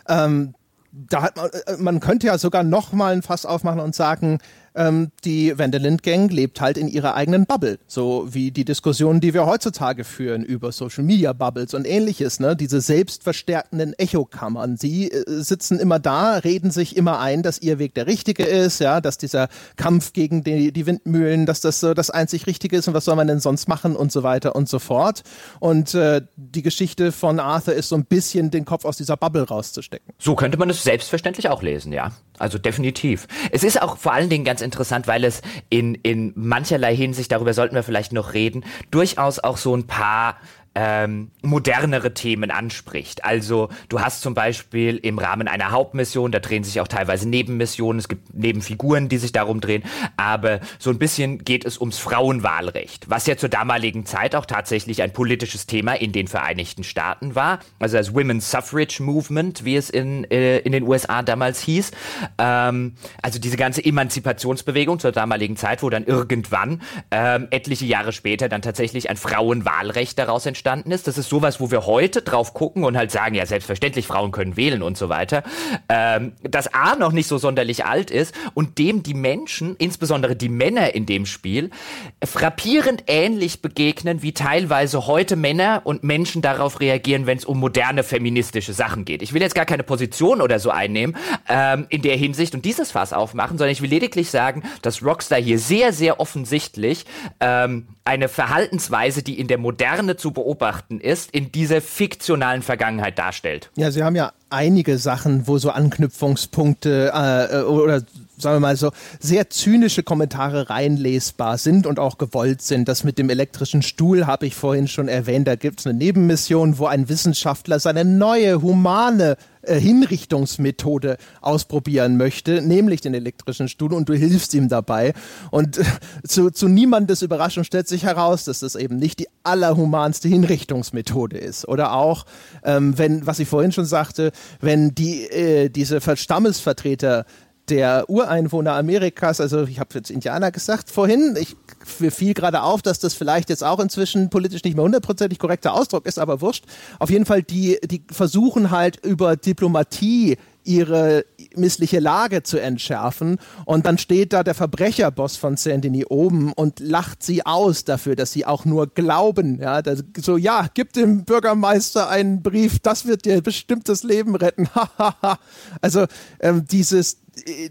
Ähm, da hat man, äh, man könnte ja sogar noch mal ein Fass aufmachen und sagen, ähm, die Vanderland Gang lebt halt in ihrer eigenen Bubble. So wie die Diskussionen, die wir heutzutage führen über Social Media Bubbles und ähnliches, ne? Diese selbstverstärkenden Echokammern. Sie äh, sitzen immer da, reden sich immer ein, dass ihr Weg der richtige ist, ja, dass dieser Kampf gegen die, die Windmühlen, dass das so das einzig Richtige ist und was soll man denn sonst machen und so weiter und so fort. Und äh, die Geschichte von Arthur ist so ein bisschen den Kopf aus dieser Bubble rauszustecken. So könnte man es selbstverständlich auch lesen, ja. Also definitiv. Es ist auch vor allen Dingen ganz interessant, weil es in, in mancherlei Hinsicht, darüber sollten wir vielleicht noch reden, durchaus auch so ein paar ähm, modernere Themen anspricht. Also du hast zum Beispiel im Rahmen einer Hauptmission, da drehen sich auch teilweise Nebenmissionen, es gibt Nebenfiguren, die sich darum drehen, aber so ein bisschen geht es ums Frauenwahlrecht, was ja zur damaligen Zeit auch tatsächlich ein politisches Thema in den Vereinigten Staaten war, also das Women's Suffrage Movement, wie es in, äh, in den USA damals hieß. Ähm, also diese ganze Emanzipationsbewegung zur damaligen Zeit, wo dann irgendwann ähm, etliche Jahre später dann tatsächlich ein Frauenwahlrecht daraus entstand entstanden ist. Das ist sowas, wo wir heute drauf gucken und halt sagen, ja, selbstverständlich, Frauen können wählen und so weiter. Ähm, das A noch nicht so sonderlich alt ist und dem die Menschen, insbesondere die Männer in dem Spiel, frappierend ähnlich begegnen, wie teilweise heute Männer und Menschen darauf reagieren, wenn es um moderne feministische Sachen geht. Ich will jetzt gar keine Position oder so einnehmen ähm, in der Hinsicht und dieses Fass aufmachen, sondern ich will lediglich sagen, dass Rockstar hier sehr, sehr offensichtlich ähm, eine Verhaltensweise, die in der Moderne zu beobachten ist, in dieser fiktionalen Vergangenheit darstellt. Ja, Sie haben ja einige Sachen, wo so Anknüpfungspunkte äh, oder sagen wir mal so, sehr zynische Kommentare reinlesbar sind und auch gewollt sind. Das mit dem elektrischen Stuhl habe ich vorhin schon erwähnt. Da gibt es eine Nebenmission, wo ein Wissenschaftler seine neue humane äh, Hinrichtungsmethode ausprobieren möchte, nämlich den elektrischen Stuhl und du hilfst ihm dabei. Und äh, zu, zu niemandes Überraschung stellt sich heraus, dass das eben nicht die allerhumanste Hinrichtungsmethode ist. Oder auch, ähm, wenn, was ich vorhin schon sagte, wenn die, äh, diese Stammesvertreter der Ureinwohner Amerikas, also ich habe jetzt Indianer gesagt vorhin, ich mir fiel gerade auf, dass das vielleicht jetzt auch inzwischen politisch nicht mehr hundertprozentig korrekter Ausdruck ist, aber wurscht. Auf jeden Fall, die, die versuchen halt über Diplomatie ihre missliche Lage zu entschärfen. Und dann steht da der Verbrecherboss von Saint-Denis oben und lacht sie aus dafür, dass sie auch nur glauben. Ja, das, so, ja, gib dem Bürgermeister einen Brief, das wird dir bestimmt das Leben retten. (laughs) also ähm, dieses,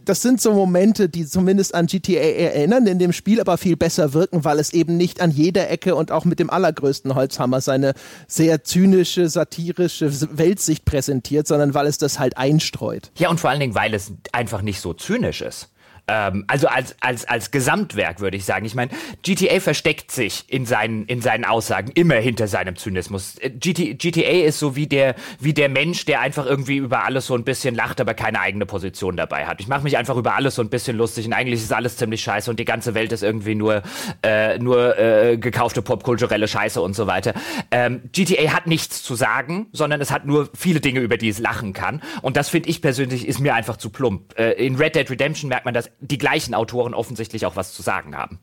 das sind so Momente, die zumindest an GTA erinnern, in dem Spiel aber viel besser wirken, weil es eben nicht an jeder Ecke und auch mit dem allergrößten Holzhammer seine sehr zynische, satirische Weltsicht präsentiert, sondern weil es das halt einstreut. Ja, und vor allen Dingen, weil es einfach nicht so zynisch ist. Ähm, also als, als, als Gesamtwerk würde ich sagen. Ich meine, GTA versteckt sich in seinen, in seinen Aussagen immer hinter seinem Zynismus. Äh, GT, GTA ist so wie der, wie der Mensch, der einfach irgendwie über alles so ein bisschen lacht, aber keine eigene Position dabei hat. Ich mache mich einfach über alles so ein bisschen lustig und eigentlich ist alles ziemlich scheiße und die ganze Welt ist irgendwie nur, äh, nur äh, gekaufte popkulturelle Scheiße und so weiter. Ähm, GTA hat nichts zu sagen, sondern es hat nur viele Dinge, über die es lachen kann. Und das finde ich persönlich ist mir einfach zu plump. Äh, in Red Dead Redemption merkt man das die gleichen Autoren offensichtlich auch was zu sagen haben.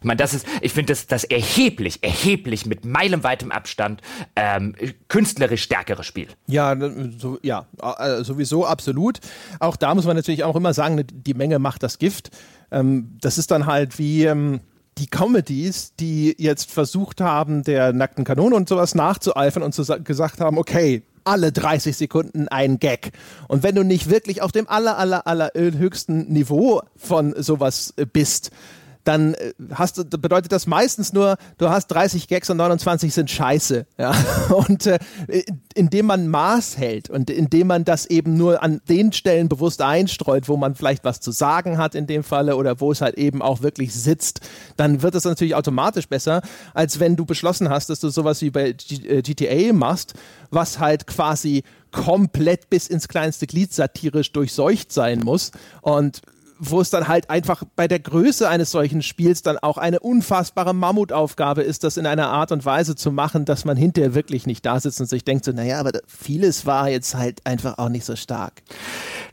Ich meine, das ist, ich finde das, das erheblich, erheblich mit meilenweitem Abstand ähm, künstlerisch stärkere Spiel. Ja, so, ja, äh, sowieso absolut. Auch da muss man natürlich auch immer sagen, die Menge macht das Gift. Ähm, das ist dann halt wie ähm, die Comedies, die jetzt versucht haben, der nackten Kanone und sowas nachzueifern und zu, gesagt haben, okay, alle 30 Sekunden ein Gag. Und wenn du nicht wirklich auf dem aller, aller, aller höchsten Niveau von sowas äh, bist, dann äh, hast du, bedeutet das meistens nur, du hast 30 Gags und 29 sind scheiße. (laughs) Ja? Und äh, indem man Maß hält und indem man das eben nur an den Stellen bewusst einstreut, wo man vielleicht was zu sagen hat in dem Falle oder wo es halt eben auch wirklich sitzt, dann wird es natürlich automatisch besser, als wenn du beschlossen hast, dass du sowas wie bei GTA äh, machst, was halt quasi komplett bis ins kleinste Glied satirisch durchseucht sein muss und wo es dann halt einfach bei der Größe eines solchen Spiels dann auch eine unfassbare Mammutaufgabe ist, das in einer Art und Weise zu machen, dass man hinterher wirklich nicht da sitzt und sich denkt so, naja, aber vieles war jetzt halt einfach auch nicht so stark.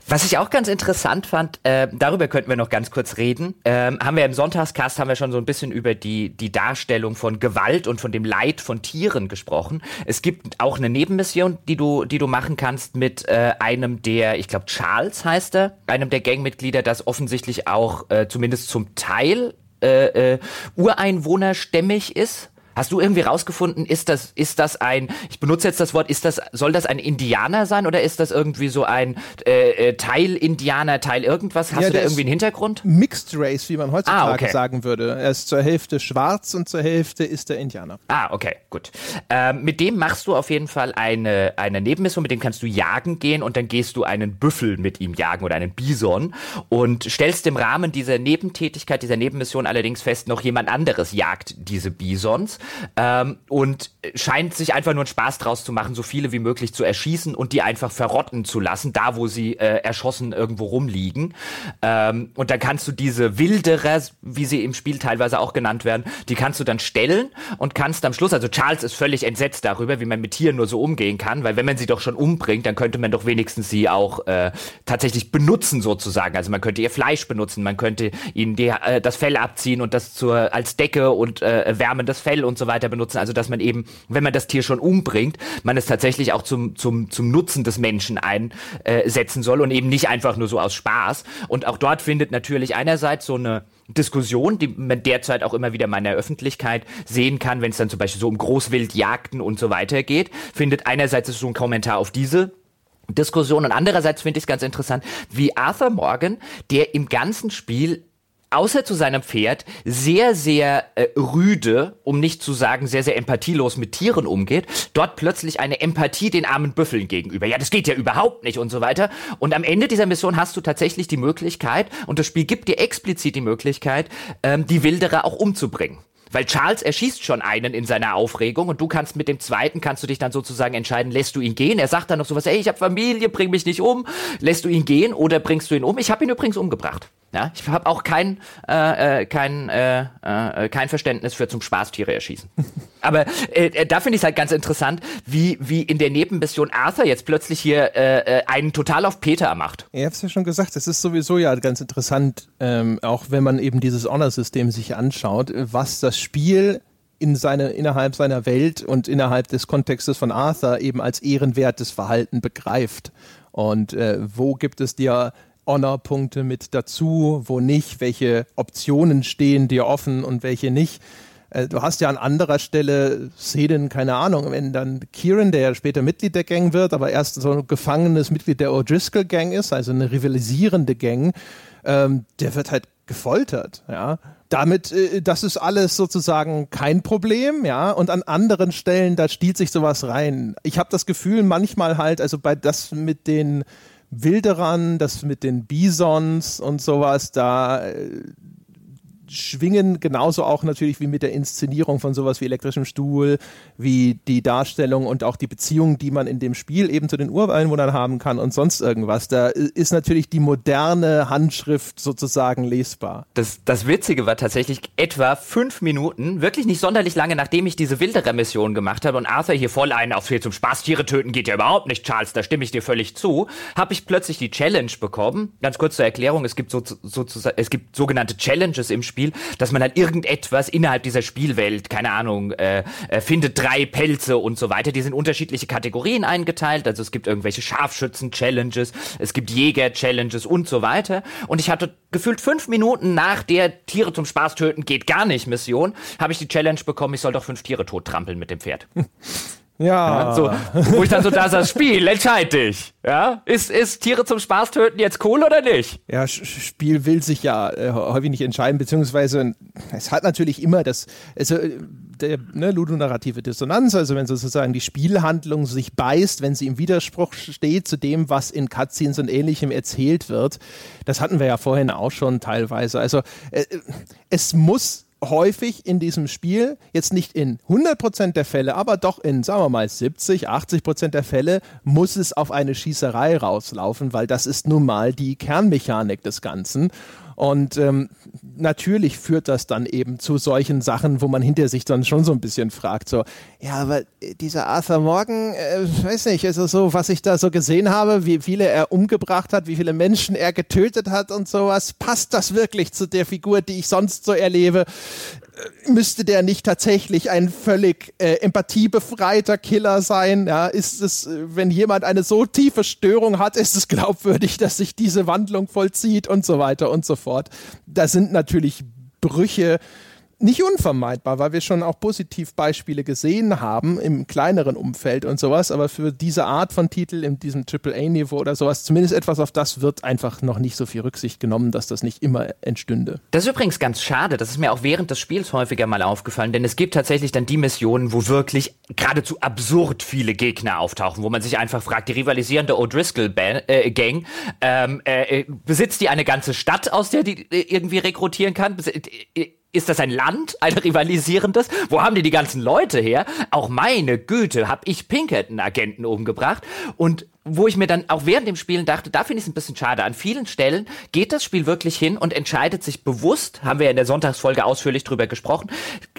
Was ich auch ganz interessant fand, äh, darüber könnten wir noch ganz kurz reden, ähm, haben wir im Sonntagscast haben wir schon so ein bisschen über die, die Darstellung von Gewalt und von dem Leid von Tieren gesprochen. Es gibt auch eine Nebenmission, die du, die du machen kannst mit äh, einem der, ich glaube Charles heißt er, einem der Gangmitglieder, das offensichtlich auch äh, zumindest zum Teil äh, äh, ureinwohnerstämmig ist. Hast du irgendwie rausgefunden, ist das, ist das ein, ich benutze jetzt das Wort, ist das, soll das ein Indianer sein oder ist das irgendwie so ein äh, äh Teil Indianer, Teil irgendwas? Hast ja, du da irgendwie einen Hintergrund? Mixed Race, wie man heutzutage ah, okay. sagen würde. Er ist zur Hälfte schwarz und zur Hälfte ist er Indianer. Ah, okay, gut. Ähm, mit dem machst du auf jeden Fall eine, eine Nebenmission, mit dem kannst du jagen gehen und dann gehst du einen Büffel mit ihm jagen oder einen Bison und stellst im Rahmen dieser Nebentätigkeit, dieser Nebenmission allerdings fest, noch jemand anderes jagt diese Bisons ähm, und scheint sich einfach nur einen Spaß draus zu machen, so viele wie möglich zu erschießen und die einfach verrotten zu lassen, da wo sie äh, erschossen irgendwo rumliegen. Ähm, und dann kannst du diese Wilderer, wie sie im Spiel teilweise auch genannt werden, die kannst du dann stellen und kannst am Schluss, also Charles ist völlig entsetzt darüber, wie man mit Tieren nur so umgehen kann, weil wenn man sie doch schon umbringt, dann könnte man doch wenigstens sie auch äh, tatsächlich benutzen sozusagen. Also man könnte ihr Fleisch benutzen, man könnte ihnen die, äh, das Fell abziehen und das zur als Decke und äh, wärmen das Fell und und so weiter benutzen. Also dass man eben, wenn man das Tier schon umbringt, man es tatsächlich auch zum, zum, zum Nutzen des Menschen einsetzen soll und eben nicht einfach nur so aus Spaß. Und auch dort findet natürlich einerseits so eine Diskussion, die man derzeit auch immer wieder mal in der Öffentlichkeit sehen kann, wenn es dann zum Beispiel so um Großwildjagden und so weiter geht, findet einerseits so ein Kommentar auf diese Diskussion und andererseits finde ich es ganz interessant, wie Arthur Morgan, der im ganzen Spiel außer zu seinem Pferd sehr, sehr äh, rüde, um nicht zu sagen sehr, sehr empathielos mit Tieren umgeht, dort plötzlich eine Empathie den armen Büffeln gegenüber. Ja, das geht ja überhaupt nicht und so weiter. Und am Ende dieser Mission hast du tatsächlich die Möglichkeit, und das Spiel gibt dir explizit die Möglichkeit, ähm, die Wilderer auch umzubringen. Weil Charles erschießt schon einen in seiner Aufregung und du kannst mit dem zweiten, kannst du dich dann sozusagen entscheiden, lässt du ihn gehen? Er sagt dann noch sowas, ey, ich habe Familie, bring mich nicht um. Lässt du ihn gehen oder bringst du ihn um? Ich habe ihn übrigens umgebracht. Ja, ich habe auch kein, äh, äh, kein, äh, äh, kein Verständnis für zum Spaß Tiere erschießen. (laughs) Aber äh, äh da finde ich es halt ganz interessant, wie, wie in der Nebenmission Arthur jetzt plötzlich hier äh, äh, einen total auf Peter macht. Ich habe es ja schon gesagt, es ist sowieso ja ganz interessant, ähm, auch wenn man eben dieses Honor-System sich anschaut, was das Spiel in seine, innerhalb seiner Welt und innerhalb des Kontextes von Arthur eben als ehrenwertes Verhalten begreift. Und äh, wo gibt es dir Honor-Punkte mit dazu, wo nicht, welche Optionen stehen dir offen und welche nicht. Äh, du hast ja an anderer Stelle Szenen, keine Ahnung, wenn dann Kieran, der ja später Mitglied der Gang wird, aber erst so ein gefangenes Mitglied der O'Driscoll Gang ist, also eine rivalisierende Gang, ähm, der wird halt gefoltert, ja. Damit, äh, das ist alles sozusagen kein Problem, ja. Und an anderen Stellen, da stiehlt sich sowas rein. Ich habe das Gefühl, manchmal halt, also bei das mit den Wilderern, das mit den Bisons und sowas, da äh, schwingen, genauso auch natürlich wie mit der Inszenierung von sowas wie elektrischem Stuhl, wie die Darstellung und auch die Beziehung, die man in dem Spiel eben zu den Ureinwohnern haben kann und sonst irgendwas. Da ist natürlich die moderne Handschrift sozusagen lesbar. Das, das Witzige war tatsächlich etwa fünf Minuten, wirklich nicht sonderlich lange, nachdem ich diese Wilderer-Mission gemacht habe und Arthur hier voll einen auf hier zum Spaß Tiere töten geht ja überhaupt nicht, Charles, da stimme ich dir völlig zu, habe ich plötzlich die Challenge bekommen. Ganz kurz zur Erklärung, es gibt so, so, es gibt sogenannte Challenges im Spiel, Spiel, dass man halt irgendetwas innerhalb dieser Spielwelt, keine Ahnung, äh, äh, findet drei Pelze und so weiter. Die sind unterschiedliche Kategorien eingeteilt. Also es gibt irgendwelche Scharfschützen-Challenges, es gibt Jäger-Challenges und so weiter. Und ich hatte gefühlt fünf Minuten nach der Tiere zum Spaß töten geht gar nicht Mission, habe ich die Challenge bekommen, ich soll doch fünf Tiere tot trampeln mit dem Pferd. (laughs) Ja. ja. So, wo ich dann so da das Spiel, entscheid dich. Ja? Ist, ist Tiere zum Spaß töten jetzt cool oder nicht? Ja, Spiel will sich ja äh, häufig nicht entscheiden, beziehungsweise es hat natürlich immer das, also äh, der ne, ludonarrative Dissonanz, also wenn sozusagen die Spielhandlung sich beißt, wenn sie im Widerspruch steht zu dem, was in Cutscenes und ähnlichem erzählt wird. Das hatten wir ja vorhin auch schon teilweise. Also äh, es muss häufig in diesem Spiel, jetzt nicht in 100% der Fälle, aber doch in, sagen wir mal, 70, 80% der Fälle, muss es auf eine Schießerei rauslaufen, weil das ist nun mal die Kernmechanik des Ganzen. Und ähm, natürlich führt das dann eben zu solchen Sachen, wo man hinter sich dann schon so ein bisschen fragt, so, ja, aber dieser Arthur Morgan, äh, weiß nicht, also so, was ich da so gesehen habe, wie viele er umgebracht hat, wie viele Menschen er getötet hat und sowas, passt das wirklich zu der Figur, die ich sonst so erlebe? Müsste der nicht tatsächlich ein völlig äh, empathiebefreiter Killer sein? Ja, ist es, äh, wenn jemand eine so tiefe Störung hat, ist es glaubwürdig, dass sich diese Wandlung vollzieht und so weiter und so fort. Da sind natürlich Brüche nicht unvermeidbar, weil wir schon auch Positivbeispiele gesehen haben im kleineren Umfeld und sowas, aber für diese Art von Titel in diesem AAA-Niveau oder sowas, zumindest etwas auf das wird einfach noch nicht so viel Rücksicht genommen, dass das nicht immer entstünde. Das ist übrigens ganz schade, das ist mir auch während des Spiels häufiger mal aufgefallen, denn es gibt tatsächlich dann die Missionen, wo wirklich geradezu absurd viele Gegner auftauchen, wo man sich einfach fragt, die rivalisierende O'Driscoll-Gang, äh, ähm, äh, besitzt die eine ganze Stadt, aus der die äh, irgendwie rekrutieren kann? Bes äh, ist das ein Land, ein rivalisierendes? Wo haben die die ganzen Leute her? Auch meine Güte, hab ich Pinkerton-Agenten umgebracht. Und wo ich mir dann auch während dem Spielen dachte, da finde ich es ein bisschen schade. An vielen Stellen geht das Spiel wirklich hin und entscheidet sich bewusst, haben wir in der Sonntagsfolge ausführlich drüber gesprochen,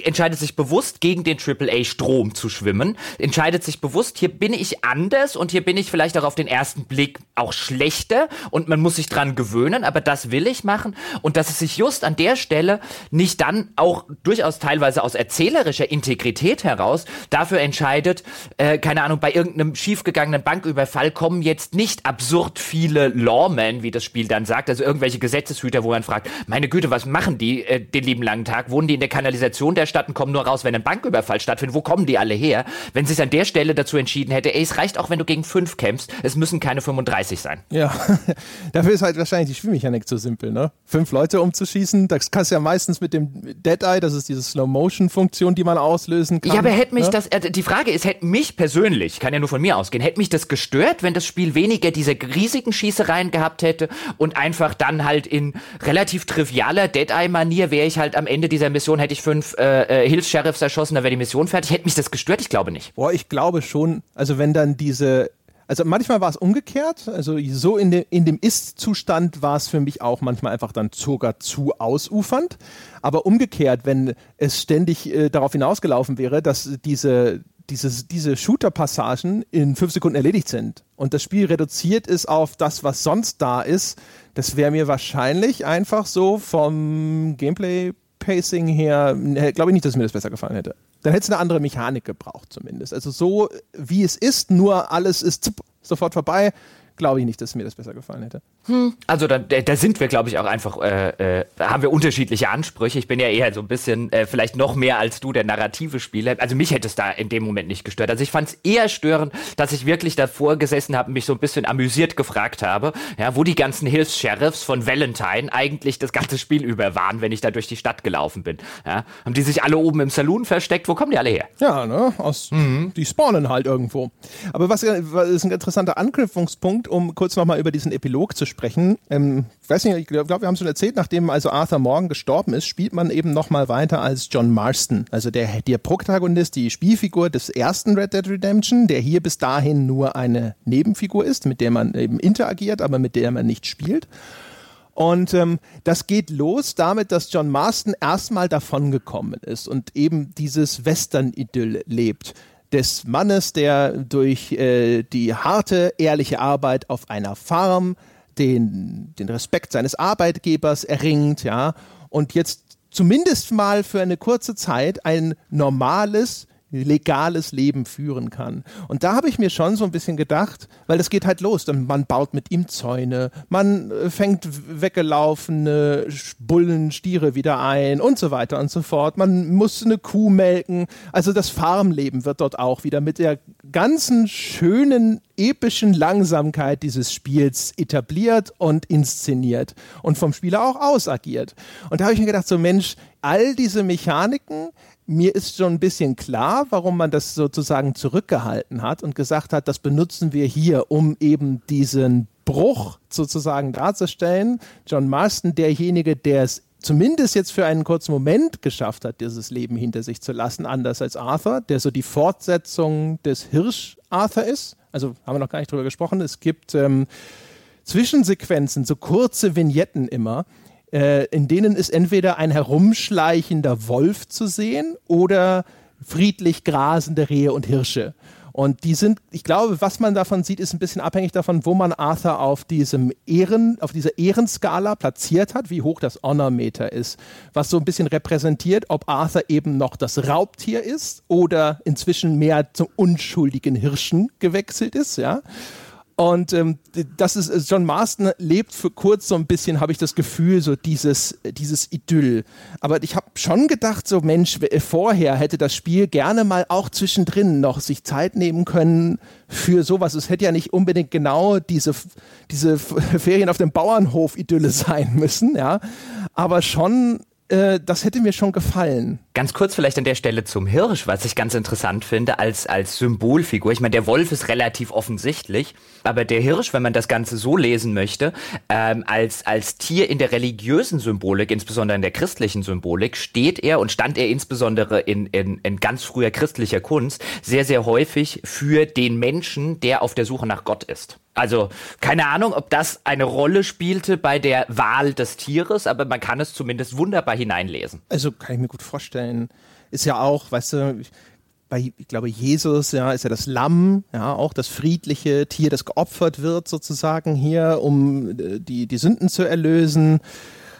entscheidet sich bewusst gegen den AAA-Strom zu schwimmen, entscheidet sich bewusst, hier bin ich anders und hier bin ich vielleicht auch auf den ersten Blick auch schlechter und man muss sich dran gewöhnen, aber das will ich machen und dass es sich just an der Stelle nicht dann auch durchaus teilweise aus erzählerischer Integrität heraus dafür entscheidet, äh, keine Ahnung, bei irgendeinem schiefgegangenen Banküberfall kommen jetzt nicht absurd viele Lawmen, wie das Spiel dann sagt, also irgendwelche Gesetzeshüter, wo man fragt, meine Güte, was machen die äh, den lieben langen Tag? Wohnen die in der Kanalisation der Stadt und kommen nur raus, wenn ein Banküberfall stattfindet? Wo kommen die alle her? Wenn sie es an der Stelle dazu entschieden hätte, ey, es reicht auch, wenn du gegen fünf kämpfst, es müssen keine 35 sein. Ja, (laughs) dafür ist halt wahrscheinlich die Spielmechanik zu simpel, ne? Fünf Leute umzuschießen, das kannst du ja meistens mit dem Dead Eye, das ist diese Slow-Motion-Funktion, die man auslösen kann. Ja, aber hätte mich ne? das, äh, die Frage ist, hätte mich persönlich, kann ja nur von mir ausgehen, hätte mich das gestört, wenn das Spiel weniger diese riesigen Schießereien gehabt hätte und einfach dann halt in relativ trivialer Dead-Eye-Manier wäre ich halt am Ende dieser Mission, hätte ich fünf äh, äh, Hilfs-Sheriffs erschossen, dann wäre die Mission fertig. Hätte mich das gestört? Ich glaube nicht. Boah, ich glaube schon. Also wenn dann diese also manchmal war es umgekehrt, also so in, de, in dem Ist-Zustand war es für mich auch manchmal einfach dann sogar zu ausufernd. Aber umgekehrt, wenn es ständig äh, darauf hinausgelaufen wäre, dass diese, dieses, diese Shooter-Passagen in fünf Sekunden erledigt sind und das Spiel reduziert ist auf das, was sonst da ist, das wäre mir wahrscheinlich einfach so vom Gameplay-Pacing her, glaube ich nicht, dass mir das besser gefallen hätte. Dann hätte es eine andere Mechanik gebraucht zumindest. Also so wie es ist, nur alles ist sofort vorbei, glaube ich nicht, dass mir das besser gefallen hätte. Hm. Also da, da sind wir, glaube ich, auch einfach, äh, äh, haben wir unterschiedliche Ansprüche. Ich bin ja eher so ein bisschen, äh, vielleicht noch mehr als du, der narrative Spieler. Also mich hätte es da in dem Moment nicht gestört. Also ich fand es eher störend, dass ich wirklich davor gesessen habe und mich so ein bisschen amüsiert gefragt habe, ja, wo die ganzen Hilfs-Sheriffs von Valentine eigentlich das ganze Spiel über waren, wenn ich da durch die Stadt gelaufen bin. Ja? Haben die sich alle oben im Saloon versteckt? Wo kommen die alle her? Ja, ne? Aus, mhm. Die spawnen halt irgendwo. Aber was, was ist ein interessanter Anknüpfungspunkt, um kurz nochmal über diesen Epilog zu sprechen. Ähm, ich weiß nicht, ich glaube, wir haben es schon erzählt, nachdem also Arthur Morgan gestorben ist, spielt man eben nochmal weiter als John Marston, also der, der Protagonist, die Spielfigur des ersten Red Dead Redemption, der hier bis dahin nur eine Nebenfigur ist, mit der man eben interagiert, aber mit der man nicht spielt. Und ähm, das geht los damit, dass John Marston erstmal davongekommen ist und eben dieses Western-Idyll lebt des Mannes, der durch äh, die harte, ehrliche Arbeit auf einer Farm den, den Respekt seines Arbeitgebers erringt, ja, und jetzt zumindest mal für eine kurze Zeit ein normales, legales Leben führen kann. Und da habe ich mir schon so ein bisschen gedacht, weil das geht halt los. Man baut mit ihm Zäune, man äh, fängt weggelaufene Bullen, Stiere wieder ein und so weiter und so fort. Man muss eine Kuh melken. Also das Farmleben wird dort auch wieder mit der ganzen schönen, epischen Langsamkeit dieses Spiels etabliert und inszeniert und vom Spieler auch ausagiert. Und da habe ich mir gedacht, so Mensch, all diese Mechaniken, mir ist schon ein bisschen klar, warum man das sozusagen zurückgehalten hat und gesagt hat, das benutzen wir hier, um eben diesen Bruch sozusagen darzustellen. John Marston, derjenige, der es zumindest jetzt für einen kurzen Moment geschafft hat, dieses Leben hinter sich zu lassen, anders als Arthur, der so die Fortsetzung des Hirsch Arthur ist. Also haben wir noch gar nicht drüber gesprochen. Es gibt ähm, Zwischensequenzen, so kurze Vignetten immer, äh, in denen ist entweder ein herumschleichender Wolf zu sehen oder friedlich grasende Rehe und Hirsche. Und die sind, ich glaube, was man davon sieht, ist ein bisschen abhängig davon, wo man Arthur auf diesem Ehren, auf dieser Ehrenskala platziert hat, wie hoch das Honormeter ist. Was so ein bisschen repräsentiert, ob Arthur eben noch das Raubtier ist oder inzwischen mehr zum unschuldigen Hirschen gewechselt ist, ja. Und ähm, das ist, äh, John Marston lebt für kurz so ein bisschen, habe ich das Gefühl, so dieses, dieses Idyll. Aber ich habe schon gedacht, so Mensch, äh, vorher hätte das Spiel gerne mal auch zwischendrin noch sich Zeit nehmen können für sowas. Es hätte ja nicht unbedingt genau diese, diese (laughs) Ferien auf dem Bauernhof Idylle (laughs) sein müssen, ja. Aber schon äh, das hätte mir schon gefallen. Ganz kurz vielleicht an der Stelle zum Hirsch, was ich ganz interessant finde als, als Symbolfigur. Ich meine, der Wolf ist relativ offensichtlich, aber der Hirsch, wenn man das Ganze so lesen möchte, ähm, als, als Tier in der religiösen Symbolik, insbesondere in der christlichen Symbolik, steht er und stand er insbesondere in, in, in ganz früher christlicher Kunst sehr, sehr häufig für den Menschen, der auf der Suche nach Gott ist. Also keine Ahnung, ob das eine Rolle spielte bei der Wahl des Tieres, aber man kann es zumindest wunderbar hineinlesen. Also kann ich mir gut vorstellen. Ist ja auch, weißt du, bei, ich glaube, Jesus, ja, ist ja das Lamm, ja, auch das friedliche Tier, das geopfert wird sozusagen hier, um äh, die, die Sünden zu erlösen.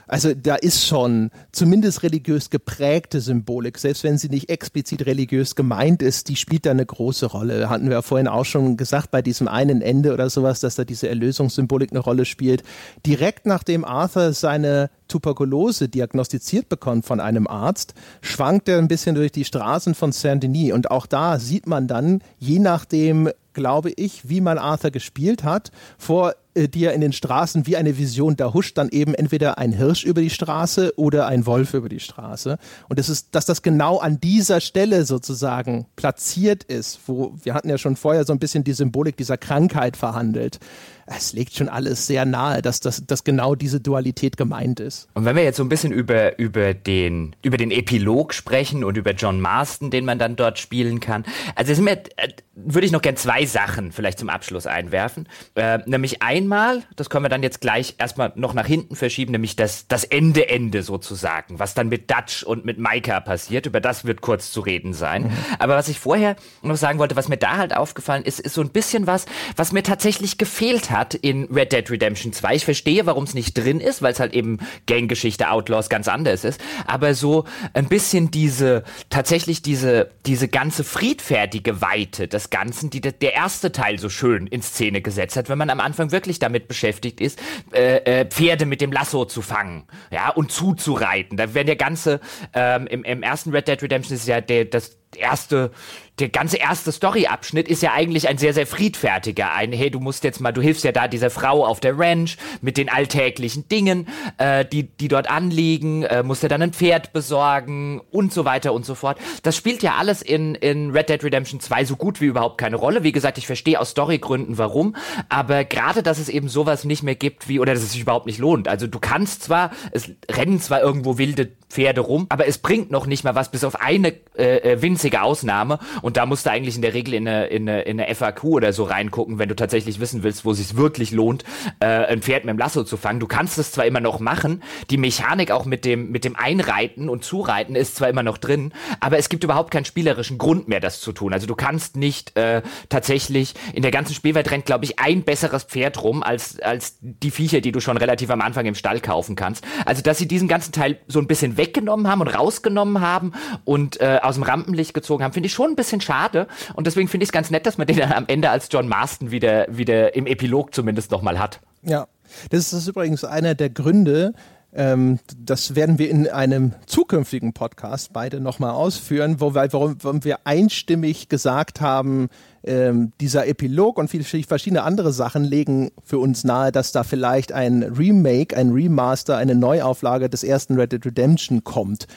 Also da ist schon zumindest religiös geprägte Symbolik, selbst wenn sie nicht explizit religiös gemeint ist, die spielt da eine große Rolle. Hatten wir ja vorhin auch schon gesagt, bei diesem einen Ende oder sowas, dass da diese Erlösungssymbolik eine Rolle spielt. Direkt nachdem Arthur seine Tuberkulose diagnostiziert bekommt von einem Arzt, schwankt er ein bisschen durch die Straßen von Saint-Denis. Und auch da sieht man dann, je nachdem, glaube ich, wie man Arthur gespielt hat, vor äh, dir in den Straßen wie eine Vision, da huscht dann eben entweder ein Hirsch über die Straße oder ein Wolf über die Straße. Und es ist, dass das genau an dieser Stelle sozusagen platziert ist, wo wir hatten ja schon vorher so ein bisschen die Symbolik dieser Krankheit verhandelt es legt schon alles sehr nahe, dass, das, dass genau diese Dualität gemeint ist. Und wenn wir jetzt so ein bisschen über, über, den, über den Epilog sprechen und über John Marston, den man dann dort spielen kann, also sind mir, äh, würde ich noch gern zwei Sachen vielleicht zum Abschluss einwerfen. Äh, nämlich einmal, das können wir dann jetzt gleich erstmal noch nach hinten verschieben, nämlich das, das Ende-Ende sozusagen, was dann mit Dutch und mit Maika passiert. Über das wird kurz zu reden sein. Mhm. Aber was ich vorher noch sagen wollte, was mir da halt aufgefallen ist, ist so ein bisschen was, was mir tatsächlich gefehlt hat hat in Red Dead Redemption 2. Ich verstehe, warum es nicht drin ist, weil es halt eben Ganggeschichte Outlaws ganz anders ist. Aber so ein bisschen diese, tatsächlich diese, diese ganze friedfertige Weite des Ganzen, die der erste Teil so schön in Szene gesetzt hat, wenn man am Anfang wirklich damit beschäftigt ist, äh, äh, Pferde mit dem Lasso zu fangen, ja, und zuzureiten. Da werden der ganze, ähm, im, im ersten Red Dead Redemption ist ja der, das erste der ganze erste Storyabschnitt ist ja eigentlich ein sehr, sehr friedfertiger. Ein, hey, du musst jetzt mal, du hilfst ja da dieser Frau auf der Ranch mit den alltäglichen Dingen, äh, die, die dort anliegen, äh, musst ja dann ein Pferd besorgen und so weiter und so fort. Das spielt ja alles in, in Red Dead Redemption 2 so gut wie überhaupt keine Rolle. Wie gesagt, ich verstehe aus Storygründen warum, aber gerade, dass es eben sowas nicht mehr gibt wie, oder dass es sich überhaupt nicht lohnt. Also du kannst zwar, es rennen zwar irgendwo wilde Pferde rum, aber es bringt noch nicht mal was, bis auf eine äh, äh winzige Ausnahme. Und da musst du eigentlich in der Regel in eine, in eine, in eine FAQ oder so reingucken, wenn du tatsächlich wissen willst, wo es sich wirklich lohnt, äh, ein Pferd mit dem Lasso zu fangen. Du kannst es zwar immer noch machen, die Mechanik auch mit dem, mit dem Einreiten und Zureiten ist zwar immer noch drin, aber es gibt überhaupt keinen spielerischen Grund mehr, das zu tun. Also du kannst nicht äh, tatsächlich, in der ganzen Spielwelt rennt, glaube ich, ein besseres Pferd rum, als, als die Viecher, die du schon relativ am Anfang im Stall kaufen kannst. Also, dass sie diesen ganzen Teil so ein bisschen weggenommen haben und rausgenommen haben und äh, aus dem Rampenlicht gezogen haben, finde ich schon ein bisschen bisschen schade. Und deswegen finde ich es ganz nett, dass man den dann am Ende als John Marston wieder, wieder im Epilog zumindest nochmal hat. Ja, das ist übrigens einer der Gründe, ähm, das werden wir in einem zukünftigen Podcast beide nochmal ausführen, wo wir, warum, warum wir einstimmig gesagt haben, ähm, dieser Epilog und viele verschiedene andere Sachen legen für uns nahe, dass da vielleicht ein Remake, ein Remaster, eine Neuauflage des ersten Red Dead Redemption kommt.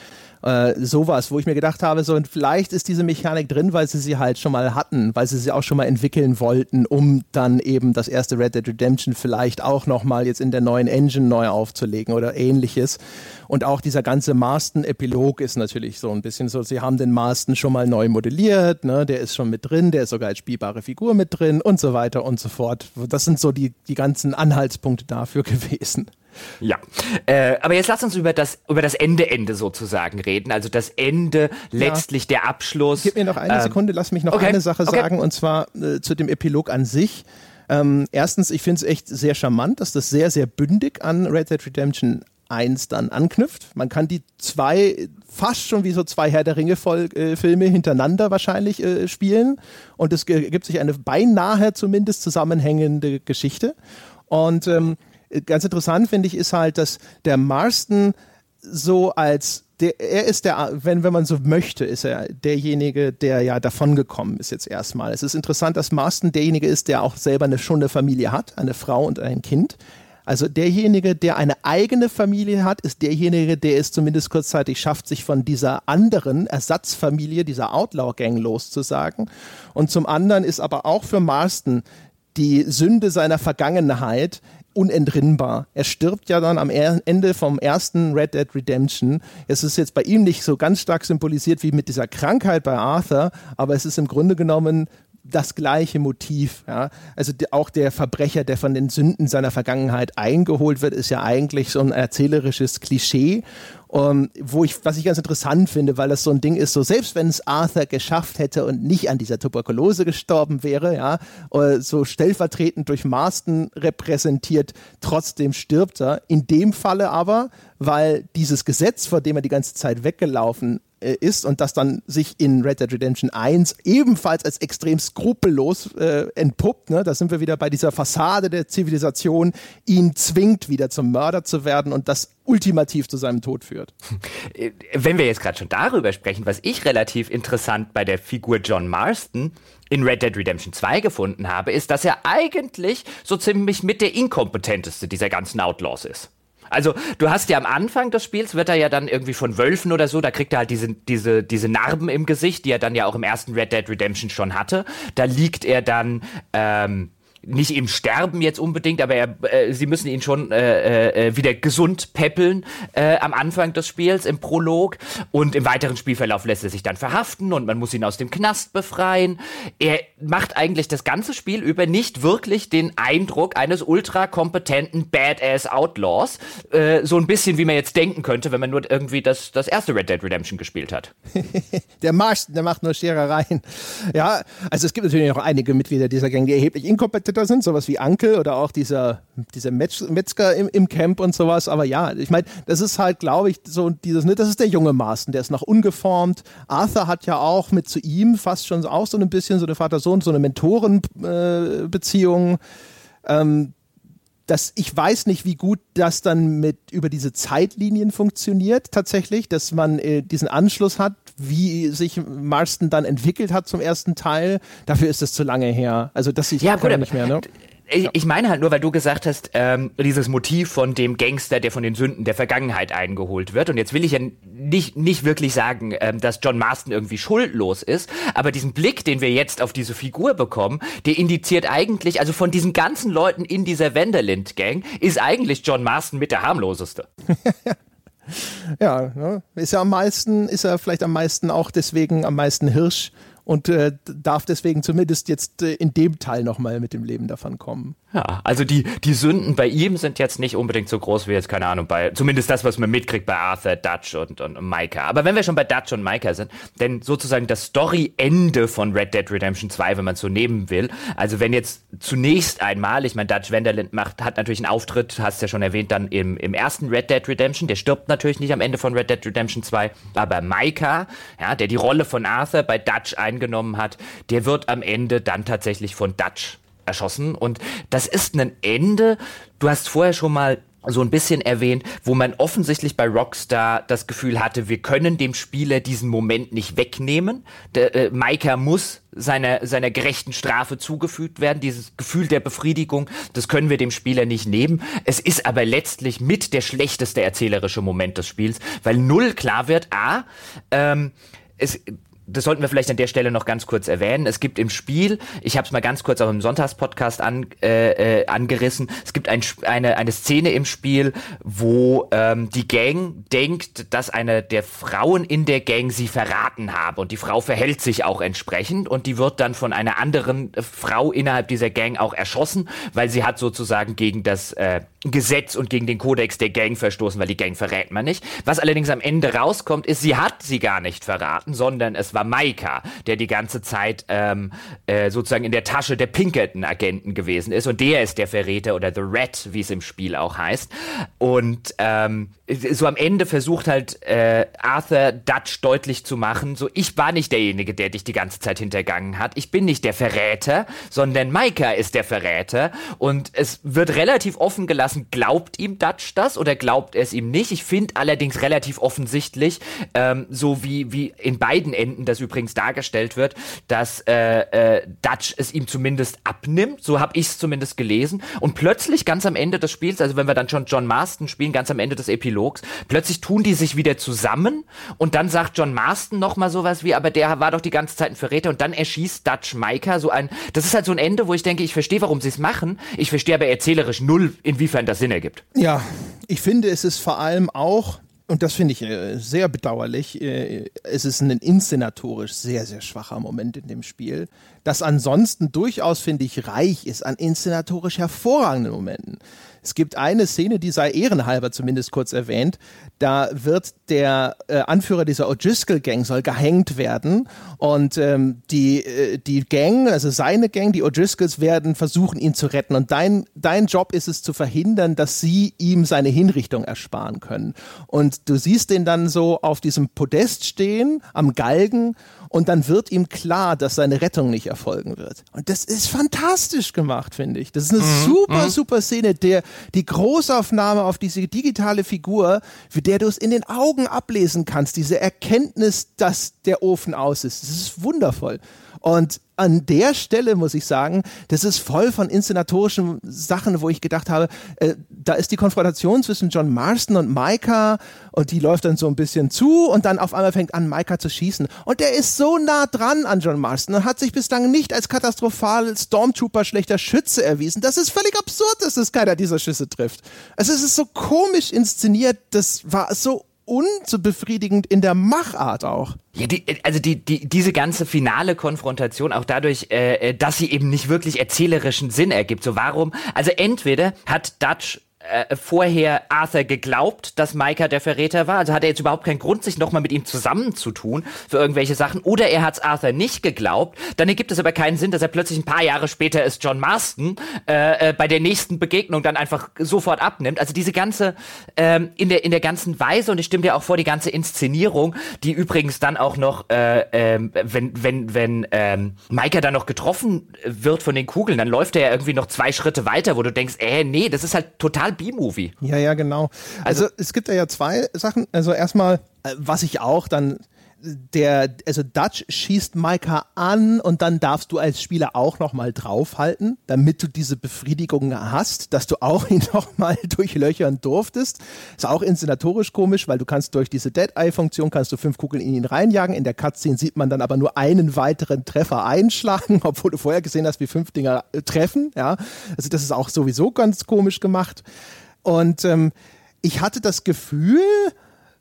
Äh, sowas, wo ich mir gedacht habe, so vielleicht ist diese Mechanik drin, weil sie sie halt schon mal hatten, weil sie sie auch schon mal entwickeln wollten, um dann eben das erste Red Dead Redemption vielleicht auch nochmal jetzt in der neuen Engine neu aufzulegen oder ähnliches. Und auch dieser ganze Marston-Epilog ist natürlich so ein bisschen so, sie haben den Marston schon mal neu modelliert, ne? der ist schon mit drin, der ist sogar als spielbare Figur mit drin und so weiter und so fort. Das sind so die, die ganzen Anhaltspunkte dafür (laughs) gewesen. Ja, äh, aber jetzt lass uns über das über das Ende Ende sozusagen reden. Also das Ende, letztlich ja. der Abschluss. Gib mir noch eine ähm, Sekunde, lass mich noch okay. eine Sache okay. sagen und zwar äh, zu dem Epilog an sich. Ähm, erstens, ich finde es echt sehr charmant, dass das sehr, sehr bündig an Red Dead Redemption 1 dann anknüpft. Man kann die zwei fast schon wie so zwei Herr der Ringe äh, Filme hintereinander wahrscheinlich äh, spielen und es gibt sich eine beinahe zumindest zusammenhängende Geschichte. Und ähm, ganz interessant finde ich ist halt, dass der Marston so als der, er ist der, wenn, wenn man so möchte, ist er derjenige, der ja davongekommen ist jetzt erstmal. Es ist interessant, dass Marston derjenige ist, der auch selber eine, schon eine Familie hat, eine Frau und ein Kind. Also derjenige, der eine eigene Familie hat, ist derjenige, der es zumindest kurzzeitig schafft, sich von dieser anderen Ersatzfamilie, dieser Outlaw-Gang loszusagen. Und zum anderen ist aber auch für Marston die Sünde seiner Vergangenheit unentrinnbar. Er stirbt ja dann am Ende vom ersten Red Dead Redemption. Es ist jetzt bei ihm nicht so ganz stark symbolisiert wie mit dieser Krankheit bei Arthur, aber es ist im Grunde genommen das gleiche Motiv. Ja? Also auch der Verbrecher, der von den Sünden seiner Vergangenheit eingeholt wird, ist ja eigentlich so ein erzählerisches Klischee. Um, ähm, wo ich, was ich ganz interessant finde, weil das so ein Ding ist, so selbst wenn es Arthur geschafft hätte und nicht an dieser Tuberkulose gestorben wäre, ja, so stellvertretend durch Marston repräsentiert, trotzdem stirbt er. In dem Falle aber, weil dieses Gesetz, vor dem er die ganze Zeit weggelaufen äh, ist und das dann sich in Red Dead Redemption 1 ebenfalls als extrem skrupellos äh, entpuppt. Ne? Da sind wir wieder bei dieser Fassade der Zivilisation, ihn zwingt, wieder zum Mörder zu werden und das ultimativ zu seinem Tod führt. Äh, wenn wir jetzt gerade schon darüber sprechen, was ich relativ interessant bei der Figur John Marston in Red Dead Redemption 2 gefunden habe, ist, dass er eigentlich so ziemlich mit der inkompetenteste dieser ganzen Outlaws ist. Also du hast ja am Anfang des Spiels, wird er ja dann irgendwie von Wölfen oder so, da kriegt er halt diese, diese, diese Narben im Gesicht, die er dann ja auch im ersten Red Dead Redemption schon hatte. Da liegt er dann ähm, nicht im Sterben jetzt unbedingt, aber er, äh, sie müssen ihn schon äh, äh, wieder gesund peppeln äh, am Anfang des Spiels, im Prolog. Und im weiteren Spielverlauf lässt er sich dann verhaften und man muss ihn aus dem Knast befreien. Er macht eigentlich das ganze Spiel über nicht wirklich den Eindruck eines ultra kompetenten Badass Outlaws. Äh, so ein bisschen wie man jetzt denken könnte, wenn man nur irgendwie das, das erste Red Dead Redemption gespielt hat. (laughs) der Marsch, der macht nur Scherereien. Ja, also es gibt natürlich noch einige Mitglieder dieser Gang, die erheblich inkompetent da sind, sowas wie Ankel oder auch dieser, dieser Metzger im, im Camp und sowas. Aber ja, ich meine, das ist halt, glaube ich, so dieses, ne, das ist der junge Maßen, der ist noch ungeformt. Arthur hat ja auch mit zu ihm fast schon auch so ein bisschen so eine Vater-Sohn, so eine Mentorenbeziehung. Äh, ähm, dass ich weiß nicht, wie gut das dann mit über diese Zeitlinien funktioniert tatsächlich, dass man äh, diesen Anschluss hat, wie sich Marston dann entwickelt hat zum ersten Teil. Dafür ist es zu lange her. Also das ich ja, gut, nicht mehr. Ne? Ich, ich meine halt nur, weil du gesagt hast, ähm, dieses Motiv von dem Gangster, der von den Sünden der Vergangenheit eingeholt wird. Und jetzt will ich ja nicht, nicht wirklich sagen, ähm, dass John Marston irgendwie schuldlos ist, aber diesen Blick, den wir jetzt auf diese Figur bekommen, der indiziert eigentlich, also von diesen ganzen Leuten in dieser Vanderlind-Gang, ist eigentlich John Marston mit der harmloseste. (laughs) ja, ne? ist ja am meisten, ist er vielleicht am meisten auch deswegen am meisten Hirsch und äh, darf deswegen zumindest jetzt äh, in dem Teil nochmal mit dem Leben davon kommen. Ja, also die, die Sünden bei ihm sind jetzt nicht unbedingt so groß wie jetzt, keine Ahnung, bei, zumindest das, was man mitkriegt bei Arthur, Dutch und, und Micah. Aber wenn wir schon bei Dutch und Micah sind, denn sozusagen das Story-Ende von Red Dead Redemption 2, wenn man es so nehmen will, also wenn jetzt zunächst einmal, ich meine, Dutch Vanderlind macht, hat natürlich einen Auftritt, hast ja schon erwähnt, dann im, im ersten Red Dead Redemption, der stirbt natürlich nicht am Ende von Red Dead Redemption 2, aber Micah, ja, der die Rolle von Arthur bei Dutch ein eingenommen hat, der wird am Ende dann tatsächlich von Dutch erschossen. Und das ist ein Ende. Du hast vorher schon mal so ein bisschen erwähnt, wo man offensichtlich bei Rockstar das Gefühl hatte, wir können dem Spieler diesen Moment nicht wegnehmen. Der, äh, Maika muss seiner, seiner gerechten Strafe zugefügt werden. Dieses Gefühl der Befriedigung, das können wir dem Spieler nicht nehmen. Es ist aber letztlich mit der schlechteste erzählerische Moment des Spiels, weil null klar wird, a, ähm, es, das sollten wir vielleicht an der Stelle noch ganz kurz erwähnen. Es gibt im Spiel, ich habe es mal ganz kurz auch im Sonntagspodcast an, äh, äh, angerissen, es gibt ein, eine, eine Szene im Spiel, wo ähm, die Gang denkt, dass eine der Frauen in der Gang sie verraten habe. Und die Frau verhält sich auch entsprechend und die wird dann von einer anderen Frau innerhalb dieser Gang auch erschossen, weil sie hat sozusagen gegen das äh, Gesetz und gegen den Kodex der Gang verstoßen, weil die Gang verrät man nicht. Was allerdings am Ende rauskommt, ist, sie hat sie gar nicht verraten, sondern es war Maika, der die ganze Zeit ähm, äh, sozusagen in der Tasche der Pinkerton-Agenten gewesen ist und der ist der Verräter oder The Rat, wie es im Spiel auch heißt. Und ähm, so am Ende versucht halt äh, Arthur Dutch deutlich zu machen, so ich war nicht derjenige, der dich die ganze Zeit hintergangen hat. Ich bin nicht der Verräter, sondern Maika ist der Verräter und es wird relativ offen gelassen, lassen, glaubt ihm Dutch das oder glaubt er es ihm nicht? Ich finde allerdings relativ offensichtlich, ähm, so wie, wie in beiden Enden das übrigens dargestellt wird, dass äh, äh, Dutch es ihm zumindest abnimmt. So habe ich es zumindest gelesen. Und plötzlich ganz am Ende des Spiels, also wenn wir dann schon John Marston spielen, ganz am Ende des Epilogs, plötzlich tun die sich wieder zusammen und dann sagt John Marston nochmal sowas wie, aber der war doch die ganze Zeit ein Verräter und dann erschießt Dutch Micah so ein, das ist halt so ein Ende, wo ich denke, ich verstehe, warum sie es machen. Ich verstehe aber erzählerisch null, inwiefern inwiefern das Sinn ergibt. Ja, ich finde, es ist vor allem auch, und das finde ich äh, sehr bedauerlich, äh, es ist ein inszenatorisch sehr, sehr schwacher Moment in dem Spiel, das ansonsten durchaus, finde ich, reich ist an inszenatorisch hervorragenden Momenten. Es gibt eine Szene, die sei ehrenhalber zumindest kurz erwähnt. Da wird der äh, Anführer dieser O'Driscoll-Gang soll gehängt werden und ähm, die, äh, die Gang, also seine Gang, die O'Driscolls werden versuchen, ihn zu retten. Und dein, dein Job ist es zu verhindern, dass sie ihm seine Hinrichtung ersparen können. Und du siehst den dann so auf diesem Podest stehen, am Galgen und dann wird ihm klar, dass seine Rettung nicht erfolgen wird. Und das ist fantastisch gemacht, finde ich. Das ist eine mhm. super, mhm. super Szene, der die Großaufnahme auf diese digitale Figur, für der du es in den Augen ablesen kannst, diese Erkenntnis, dass der Ofen aus ist. Das ist wundervoll. Und an der Stelle muss ich sagen, das ist voll von inszenatorischen Sachen, wo ich gedacht habe, äh, da ist die Konfrontation zwischen John Marston und Micah und die läuft dann so ein bisschen zu und dann auf einmal fängt an, Micah zu schießen. Und der ist so nah dran an John Marston und hat sich bislang nicht als katastrophal Stormtrooper schlechter Schütze erwiesen. Das ist völlig absurd, dass es keiner dieser Schüsse trifft. Also es ist so komisch inszeniert, das war so unbefriedigend in der Machart auch. Ja, die, also die, die, diese ganze finale Konfrontation auch dadurch, äh, äh, dass sie eben nicht wirklich erzählerischen Sinn ergibt. So warum? Also entweder hat Dutch äh, vorher Arthur geglaubt, dass Micah der Verräter war? Also hat er jetzt überhaupt keinen Grund, sich nochmal mit ihm zusammenzutun für irgendwelche Sachen? Oder er hat es Arthur nicht geglaubt? Dann ergibt es aber keinen Sinn, dass er plötzlich ein paar Jahre später ist John Marston äh, äh, bei der nächsten Begegnung dann einfach sofort abnimmt. Also diese ganze, ähm, in, der, in der ganzen Weise, und ich stimme dir auch vor, die ganze Inszenierung, die übrigens dann auch noch, äh, äh, wenn, wenn, wenn ähm, Micah dann noch getroffen wird von den Kugeln, dann läuft er ja irgendwie noch zwei Schritte weiter, wo du denkst, äh, nee, das ist halt total B-Movie. Ja, ja, genau. Also, also es gibt ja zwei Sachen. Also erstmal, äh, was ich auch dann der, also Dutch schießt Maika an und dann darfst du als Spieler auch nochmal draufhalten, damit du diese Befriedigung hast, dass du auch (laughs) ihn nochmal durchlöchern durftest. Ist auch inszenatorisch komisch, weil du kannst durch diese Dead-Eye-Funktion kannst du fünf Kugeln in ihn reinjagen. In der Cutscene sieht man dann aber nur einen weiteren Treffer einschlagen, (laughs) obwohl du vorher gesehen hast, wie fünf Dinger äh, treffen. Ja, also das ist auch sowieso ganz komisch gemacht. Und ähm, ich hatte das Gefühl,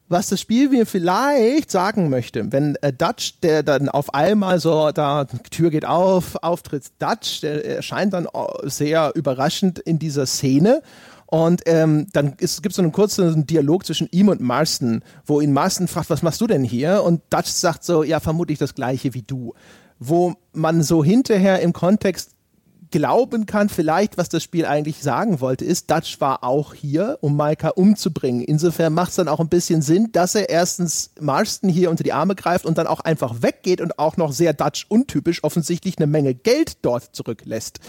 was das Spiel mir vielleicht sagen möchte. Wenn äh, Dutch, der dann auf einmal so, da Tür geht auf, auftritt Dutch, der erscheint dann sehr überraschend in dieser Szene. Und ähm, dann gibt es so einen kurzen Dialog zwischen ihm und Marston, wo ihn Marston fragt, was machst du denn hier? Und Dutch sagt so, ja, vermutlich das gleiche wie du. Wo man so hinterher im Kontext glauben kann, vielleicht, was das Spiel eigentlich sagen wollte, ist, Dutch war auch hier, um Maika umzubringen. Insofern macht es dann auch ein bisschen Sinn, dass er erstens Marston hier unter die Arme greift und dann auch einfach weggeht und auch noch sehr Dutch untypisch offensichtlich eine Menge Geld dort zurücklässt.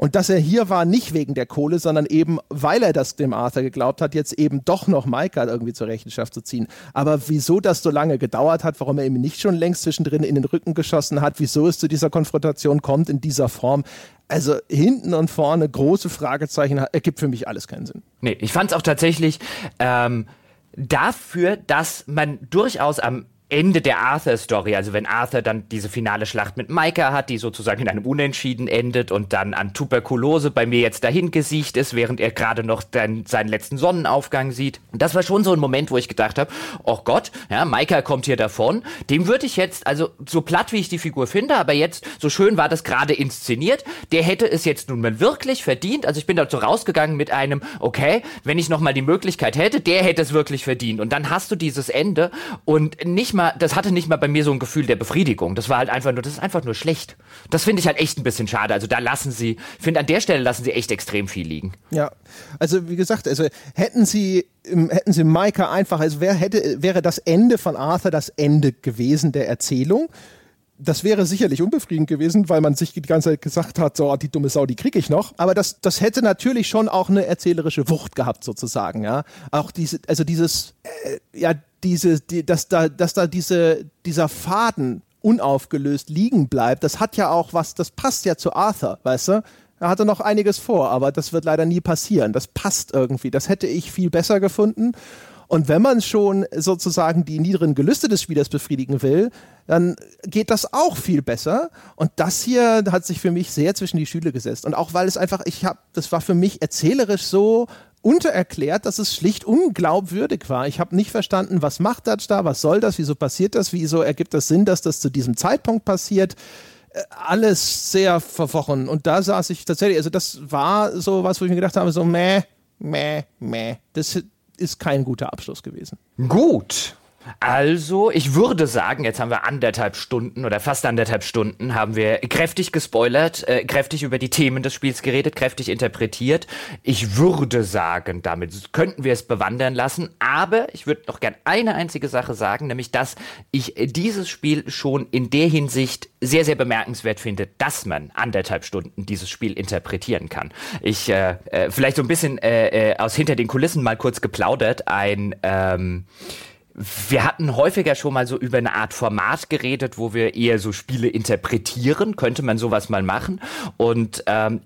Und dass er hier war, nicht wegen der Kohle, sondern eben, weil er das dem Arthur geglaubt hat, jetzt eben doch noch Micah irgendwie zur Rechenschaft zu ziehen. Aber wieso das so lange gedauert hat, warum er ihm nicht schon längst zwischendrin in den Rücken geschossen hat, wieso es zu dieser Konfrontation kommt in dieser Form, also hinten und vorne große Fragezeichen ergibt für mich alles keinen Sinn. Nee, ich fand es auch tatsächlich ähm, dafür, dass man durchaus am Ende der Arthur-Story, also wenn Arthur dann diese finale Schlacht mit Micah hat, die sozusagen in einem Unentschieden endet und dann an Tuberkulose bei mir jetzt dahin gesiegt ist, während er gerade noch dann seinen letzten Sonnenaufgang sieht. Das war schon so ein Moment, wo ich gedacht habe, oh Gott, ja, Micah kommt hier davon. Dem würde ich jetzt, also so platt wie ich die Figur finde, aber jetzt, so schön war das gerade inszeniert, der hätte es jetzt nun mal wirklich verdient. Also ich bin dazu rausgegangen mit einem, okay, wenn ich nochmal die Möglichkeit hätte, der hätte es wirklich verdient. Und dann hast du dieses Ende und nicht mal mal, das hatte nicht mal bei mir so ein Gefühl der Befriedigung. Das war halt einfach nur, das ist einfach nur schlecht. Das finde ich halt echt ein bisschen schade. Also da lassen sie, finde an der Stelle lassen sie echt extrem viel liegen. Ja, also wie gesagt, also hätten sie hätten sie Micah einfach, also wer hätte, wäre das Ende von Arthur das Ende gewesen der Erzählung? das wäre sicherlich unbefriedigend gewesen, weil man sich die ganze Zeit gesagt hat, so, die dumme Sau, die kriege ich noch. Aber das, das hätte natürlich schon auch eine erzählerische Wucht gehabt, sozusagen, ja. Auch diese, also dieses, äh, ja, diese, die, dass da, dass da diese, dieser Faden unaufgelöst liegen bleibt, das hat ja auch was, das passt ja zu Arthur, weißt du? Er hatte noch einiges vor, aber das wird leider nie passieren. Das passt irgendwie. Das hätte ich viel besser gefunden. Und wenn man schon sozusagen die niederen Gelüste des Spielers befriedigen will, dann geht das auch viel besser. Und das hier hat sich für mich sehr zwischen die Stühle gesetzt. Und auch weil es einfach, ich habe, das war für mich erzählerisch so untererklärt, dass es schlicht unglaubwürdig war. Ich habe nicht verstanden, was macht das da, was soll das, wieso passiert das, wieso ergibt das Sinn, dass das zu diesem Zeitpunkt passiert äh, alles sehr verworren. Und da saß ich tatsächlich, also das war so was, wo ich mir gedacht habe, so meh, meh, meh. Das ist kein guter Abschluss gewesen. Gut. Also, ich würde sagen, jetzt haben wir anderthalb Stunden oder fast anderthalb Stunden haben wir kräftig gespoilert, äh, kräftig über die Themen des Spiels geredet, kräftig interpretiert. Ich würde sagen, damit könnten wir es bewandern lassen, aber ich würde noch gern eine einzige Sache sagen, nämlich, dass ich dieses Spiel schon in der Hinsicht sehr, sehr bemerkenswert finde, dass man anderthalb Stunden dieses Spiel interpretieren kann. Ich, äh, äh, vielleicht so ein bisschen äh, äh, aus hinter den Kulissen mal kurz geplaudert, ein, ähm, wir hatten häufiger schon mal so über eine Art Format geredet, wo wir eher so Spiele interpretieren. Könnte man sowas mal machen? Und ähm,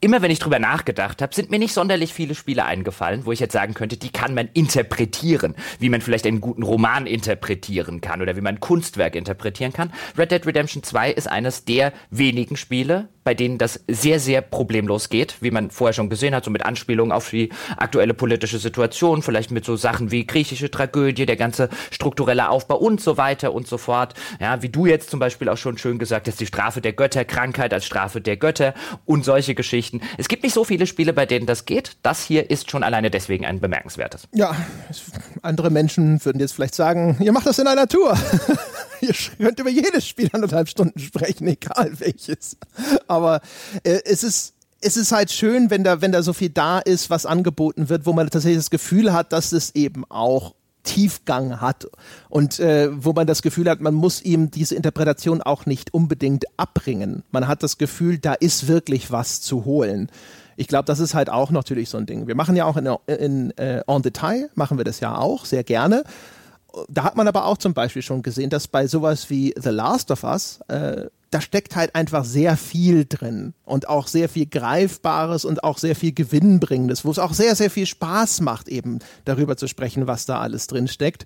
immer wenn ich drüber nachgedacht habe, sind mir nicht sonderlich viele Spiele eingefallen, wo ich jetzt sagen könnte, die kann man interpretieren, wie man vielleicht einen guten Roman interpretieren kann oder wie man ein Kunstwerk interpretieren kann. Red Dead Redemption 2 ist eines der wenigen Spiele, bei denen das sehr, sehr problemlos geht, wie man vorher schon gesehen hat, so mit Anspielungen auf die aktuelle politische Situation, vielleicht mit so Sachen wie griechische Tragödie, der ganze strukturelle Aufbau und so weiter und so fort. Ja, wie du jetzt zum Beispiel auch schon schön gesagt hast, die Strafe der Götter, Krankheit als Strafe der Götter und solche Geschichten. Es gibt nicht so viele Spiele, bei denen das geht. Das hier ist schon alleine deswegen ein bemerkenswertes. Ja, andere Menschen würden jetzt vielleicht sagen, ihr macht das in einer Tour. (laughs) ihr könnt über jedes Spiel anderthalb Stunden sprechen, egal welches. Aber äh, es ist es ist halt schön, wenn da, wenn da so viel da ist, was angeboten wird, wo man tatsächlich das Gefühl hat, dass es eben auch Tiefgang hat und äh, wo man das Gefühl hat, man muss ihm diese Interpretation auch nicht unbedingt abbringen. Man hat das Gefühl, da ist wirklich was zu holen. Ich glaube, das ist halt auch natürlich so ein Ding. Wir machen ja auch in, in äh, En Detail, machen wir das ja auch sehr gerne da hat man aber auch zum Beispiel schon gesehen, dass bei sowas wie The Last of Us, äh, da steckt halt einfach sehr viel drin und auch sehr viel Greifbares und auch sehr viel Gewinnbringendes, wo es auch sehr, sehr viel Spaß macht, eben darüber zu sprechen, was da alles drin steckt.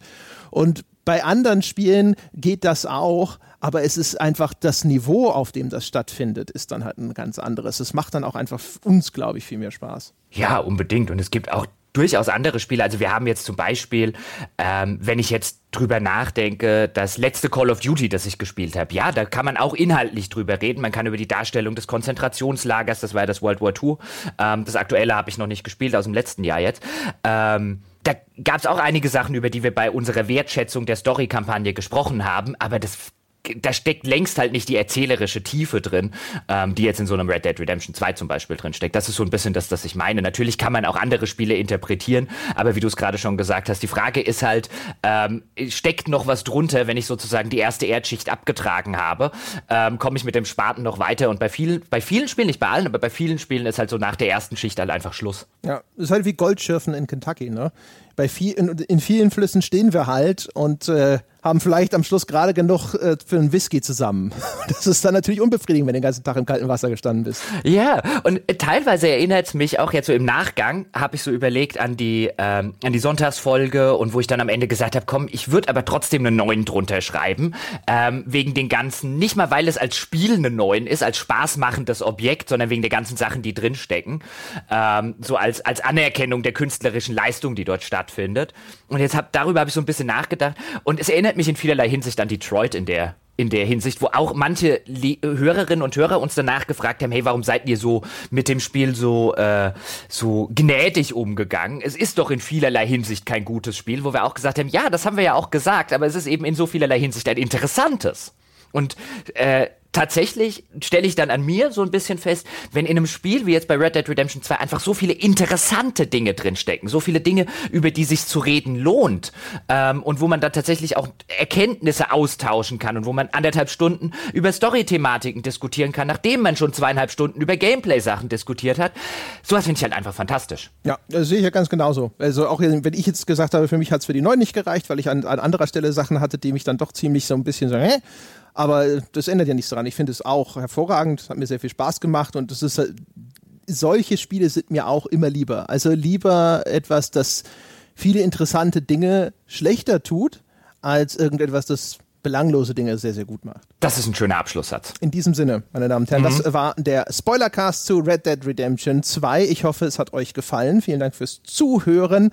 Und bei anderen Spielen geht das auch, aber es ist einfach das Niveau, auf dem das stattfindet, ist dann halt ein ganz anderes. Es macht dann auch einfach uns, glaube ich, viel mehr Spaß. Ja, unbedingt. Und es gibt auch durchaus andere Spiele. Also wir haben jetzt zum Beispiel, ähm, wenn ich jetzt drüber nachdenke, das letzte Call of Duty, das ich gespielt habe, ja, da kann man auch inhaltlich drüber reden. Man kann über die Darstellung des Konzentrationslagers, das war ja das World War II, ähm, das aktuelle habe ich noch nicht gespielt, aus dem letzten Jahr jetzt. Ähm, da gab es auch einige Sachen, über die wir bei unserer Wertschätzung der Story-Kampagne gesprochen haben, aber das da steckt längst halt nicht die erzählerische Tiefe drin, ähm, die jetzt in so einem Red Dead Redemption 2 zum Beispiel drin steckt. Das ist so ein bisschen das, was ich meine. Natürlich kann man auch andere Spiele interpretieren, aber wie du es gerade schon gesagt hast, die Frage ist halt, ähm, steckt noch was drunter, wenn ich sozusagen die erste Erdschicht abgetragen habe? Ähm, Komme ich mit dem Spaten noch weiter? Und bei vielen, bei vielen Spielen, nicht bei allen, aber bei vielen Spielen ist halt so nach der ersten Schicht halt einfach Schluss. Ja, ist halt wie Goldschürfen in Kentucky, ne? Bei viel, in, in vielen Flüssen stehen wir halt und äh, haben vielleicht am Schluss gerade genug äh, für einen Whisky zusammen. (laughs) Das ist dann natürlich unbefriedigend, wenn du den ganzen Tag im kalten Wasser gestanden bist. Ja, und teilweise erinnert es mich auch jetzt so im Nachgang, habe ich so überlegt an die, ähm, an die Sonntagsfolge und wo ich dann am Ende gesagt habe, komm, ich würde aber trotzdem eine 9 drunter schreiben, ähm, wegen den ganzen, nicht mal weil es als Spiel eine 9 ist, als spaßmachendes Objekt, sondern wegen der ganzen Sachen, die drinstecken, ähm, so als, als Anerkennung der künstlerischen Leistung, die dort stattfindet. Und jetzt hab, darüber habe ich so ein bisschen nachgedacht und es erinnert mich in vielerlei Hinsicht an Detroit in der in der Hinsicht, wo auch manche Le Hörerinnen und Hörer uns danach gefragt haben, hey, warum seid ihr so mit dem Spiel so äh, so gnädig umgegangen? Es ist doch in vielerlei Hinsicht kein gutes Spiel, wo wir auch gesagt haben, ja, das haben wir ja auch gesagt, aber es ist eben in so vielerlei Hinsicht ein interessantes. Und äh, tatsächlich stelle ich dann an mir so ein bisschen fest, wenn in einem Spiel wie jetzt bei Red Dead Redemption 2 einfach so viele interessante Dinge drinstecken, so viele Dinge, über die sich zu reden lohnt ähm, und wo man da tatsächlich auch Erkenntnisse austauschen kann und wo man anderthalb Stunden über Story-Thematiken diskutieren kann, nachdem man schon zweieinhalb Stunden über Gameplay-Sachen diskutiert hat. Sowas finde ich halt einfach fantastisch. Ja, das sehe ich ja ganz genauso. Also auch wenn ich jetzt gesagt habe, für mich hat es für die neun nicht gereicht, weil ich an, an anderer Stelle Sachen hatte, die mich dann doch ziemlich so ein bisschen so, hä? Aber das ändert ja nichts daran. Ich finde es auch hervorragend, hat mir sehr viel Spaß gemacht und es ist solche Spiele sind mir auch immer lieber. Also lieber etwas, das viele interessante Dinge schlechter tut, als irgendetwas, das belanglose Dinge sehr, sehr gut macht. Das ist ein schöner Abschlusssatz. In diesem Sinne, meine Damen und Herren, mhm. das war der Spoilercast zu Red Dead Redemption 2. Ich hoffe, es hat euch gefallen. Vielen Dank fürs Zuhören.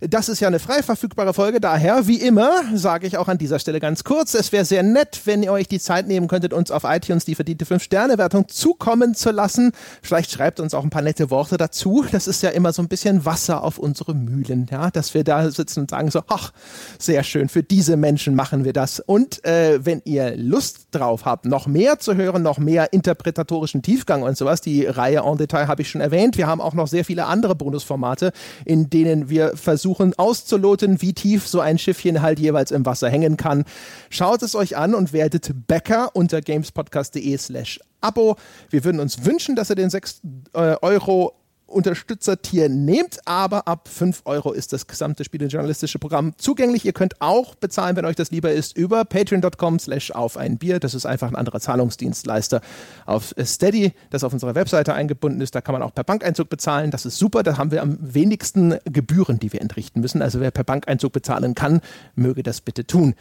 Das ist ja eine frei verfügbare Folge, daher, wie immer, sage ich auch an dieser Stelle ganz kurz, es wäre sehr nett, wenn ihr euch die Zeit nehmen könntet, uns auf iTunes die verdiente 5-Sterne-Wertung zukommen zu lassen. Vielleicht schreibt uns auch ein paar nette Worte dazu. Das ist ja immer so ein bisschen Wasser auf unsere Mühlen, ja, dass wir da sitzen und sagen so, ach, sehr schön, für diese Menschen machen wir das. Und äh, wenn ihr Lust drauf habt, noch mehr zu hören, noch mehr interpretatorischen Tiefgang und sowas, die Reihe en Detail habe ich schon erwähnt. Wir haben auch noch sehr viele andere Bonusformate, in denen wir versuchen, versuchen auszuloten, wie tief so ein Schiffchen halt jeweils im Wasser hängen kann. Schaut es euch an und werdet Bäcker unter gamespodcast.de slash Abo. Wir würden uns wünschen, dass ihr den 6 äh, Euro Unterstützertier nehmt, aber ab 5 Euro ist das gesamte spielejournalistische Programm zugänglich. Ihr könnt auch bezahlen, wenn euch das lieber ist, über patreon.com slash auf ein Bier. Das ist einfach ein anderer Zahlungsdienstleister auf Steady, das auf unserer Webseite eingebunden ist. Da kann man auch per Bankeinzug bezahlen. Das ist super. Da haben wir am wenigsten Gebühren, die wir entrichten müssen. Also wer per Bankeinzug bezahlen kann, möge das bitte tun.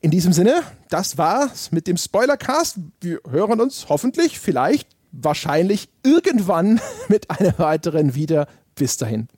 In diesem Sinne, das war's mit dem Spoilercast. Wir hören uns hoffentlich, vielleicht wahrscheinlich irgendwann (laughs) mit einer weiteren wieder. Bis dahin.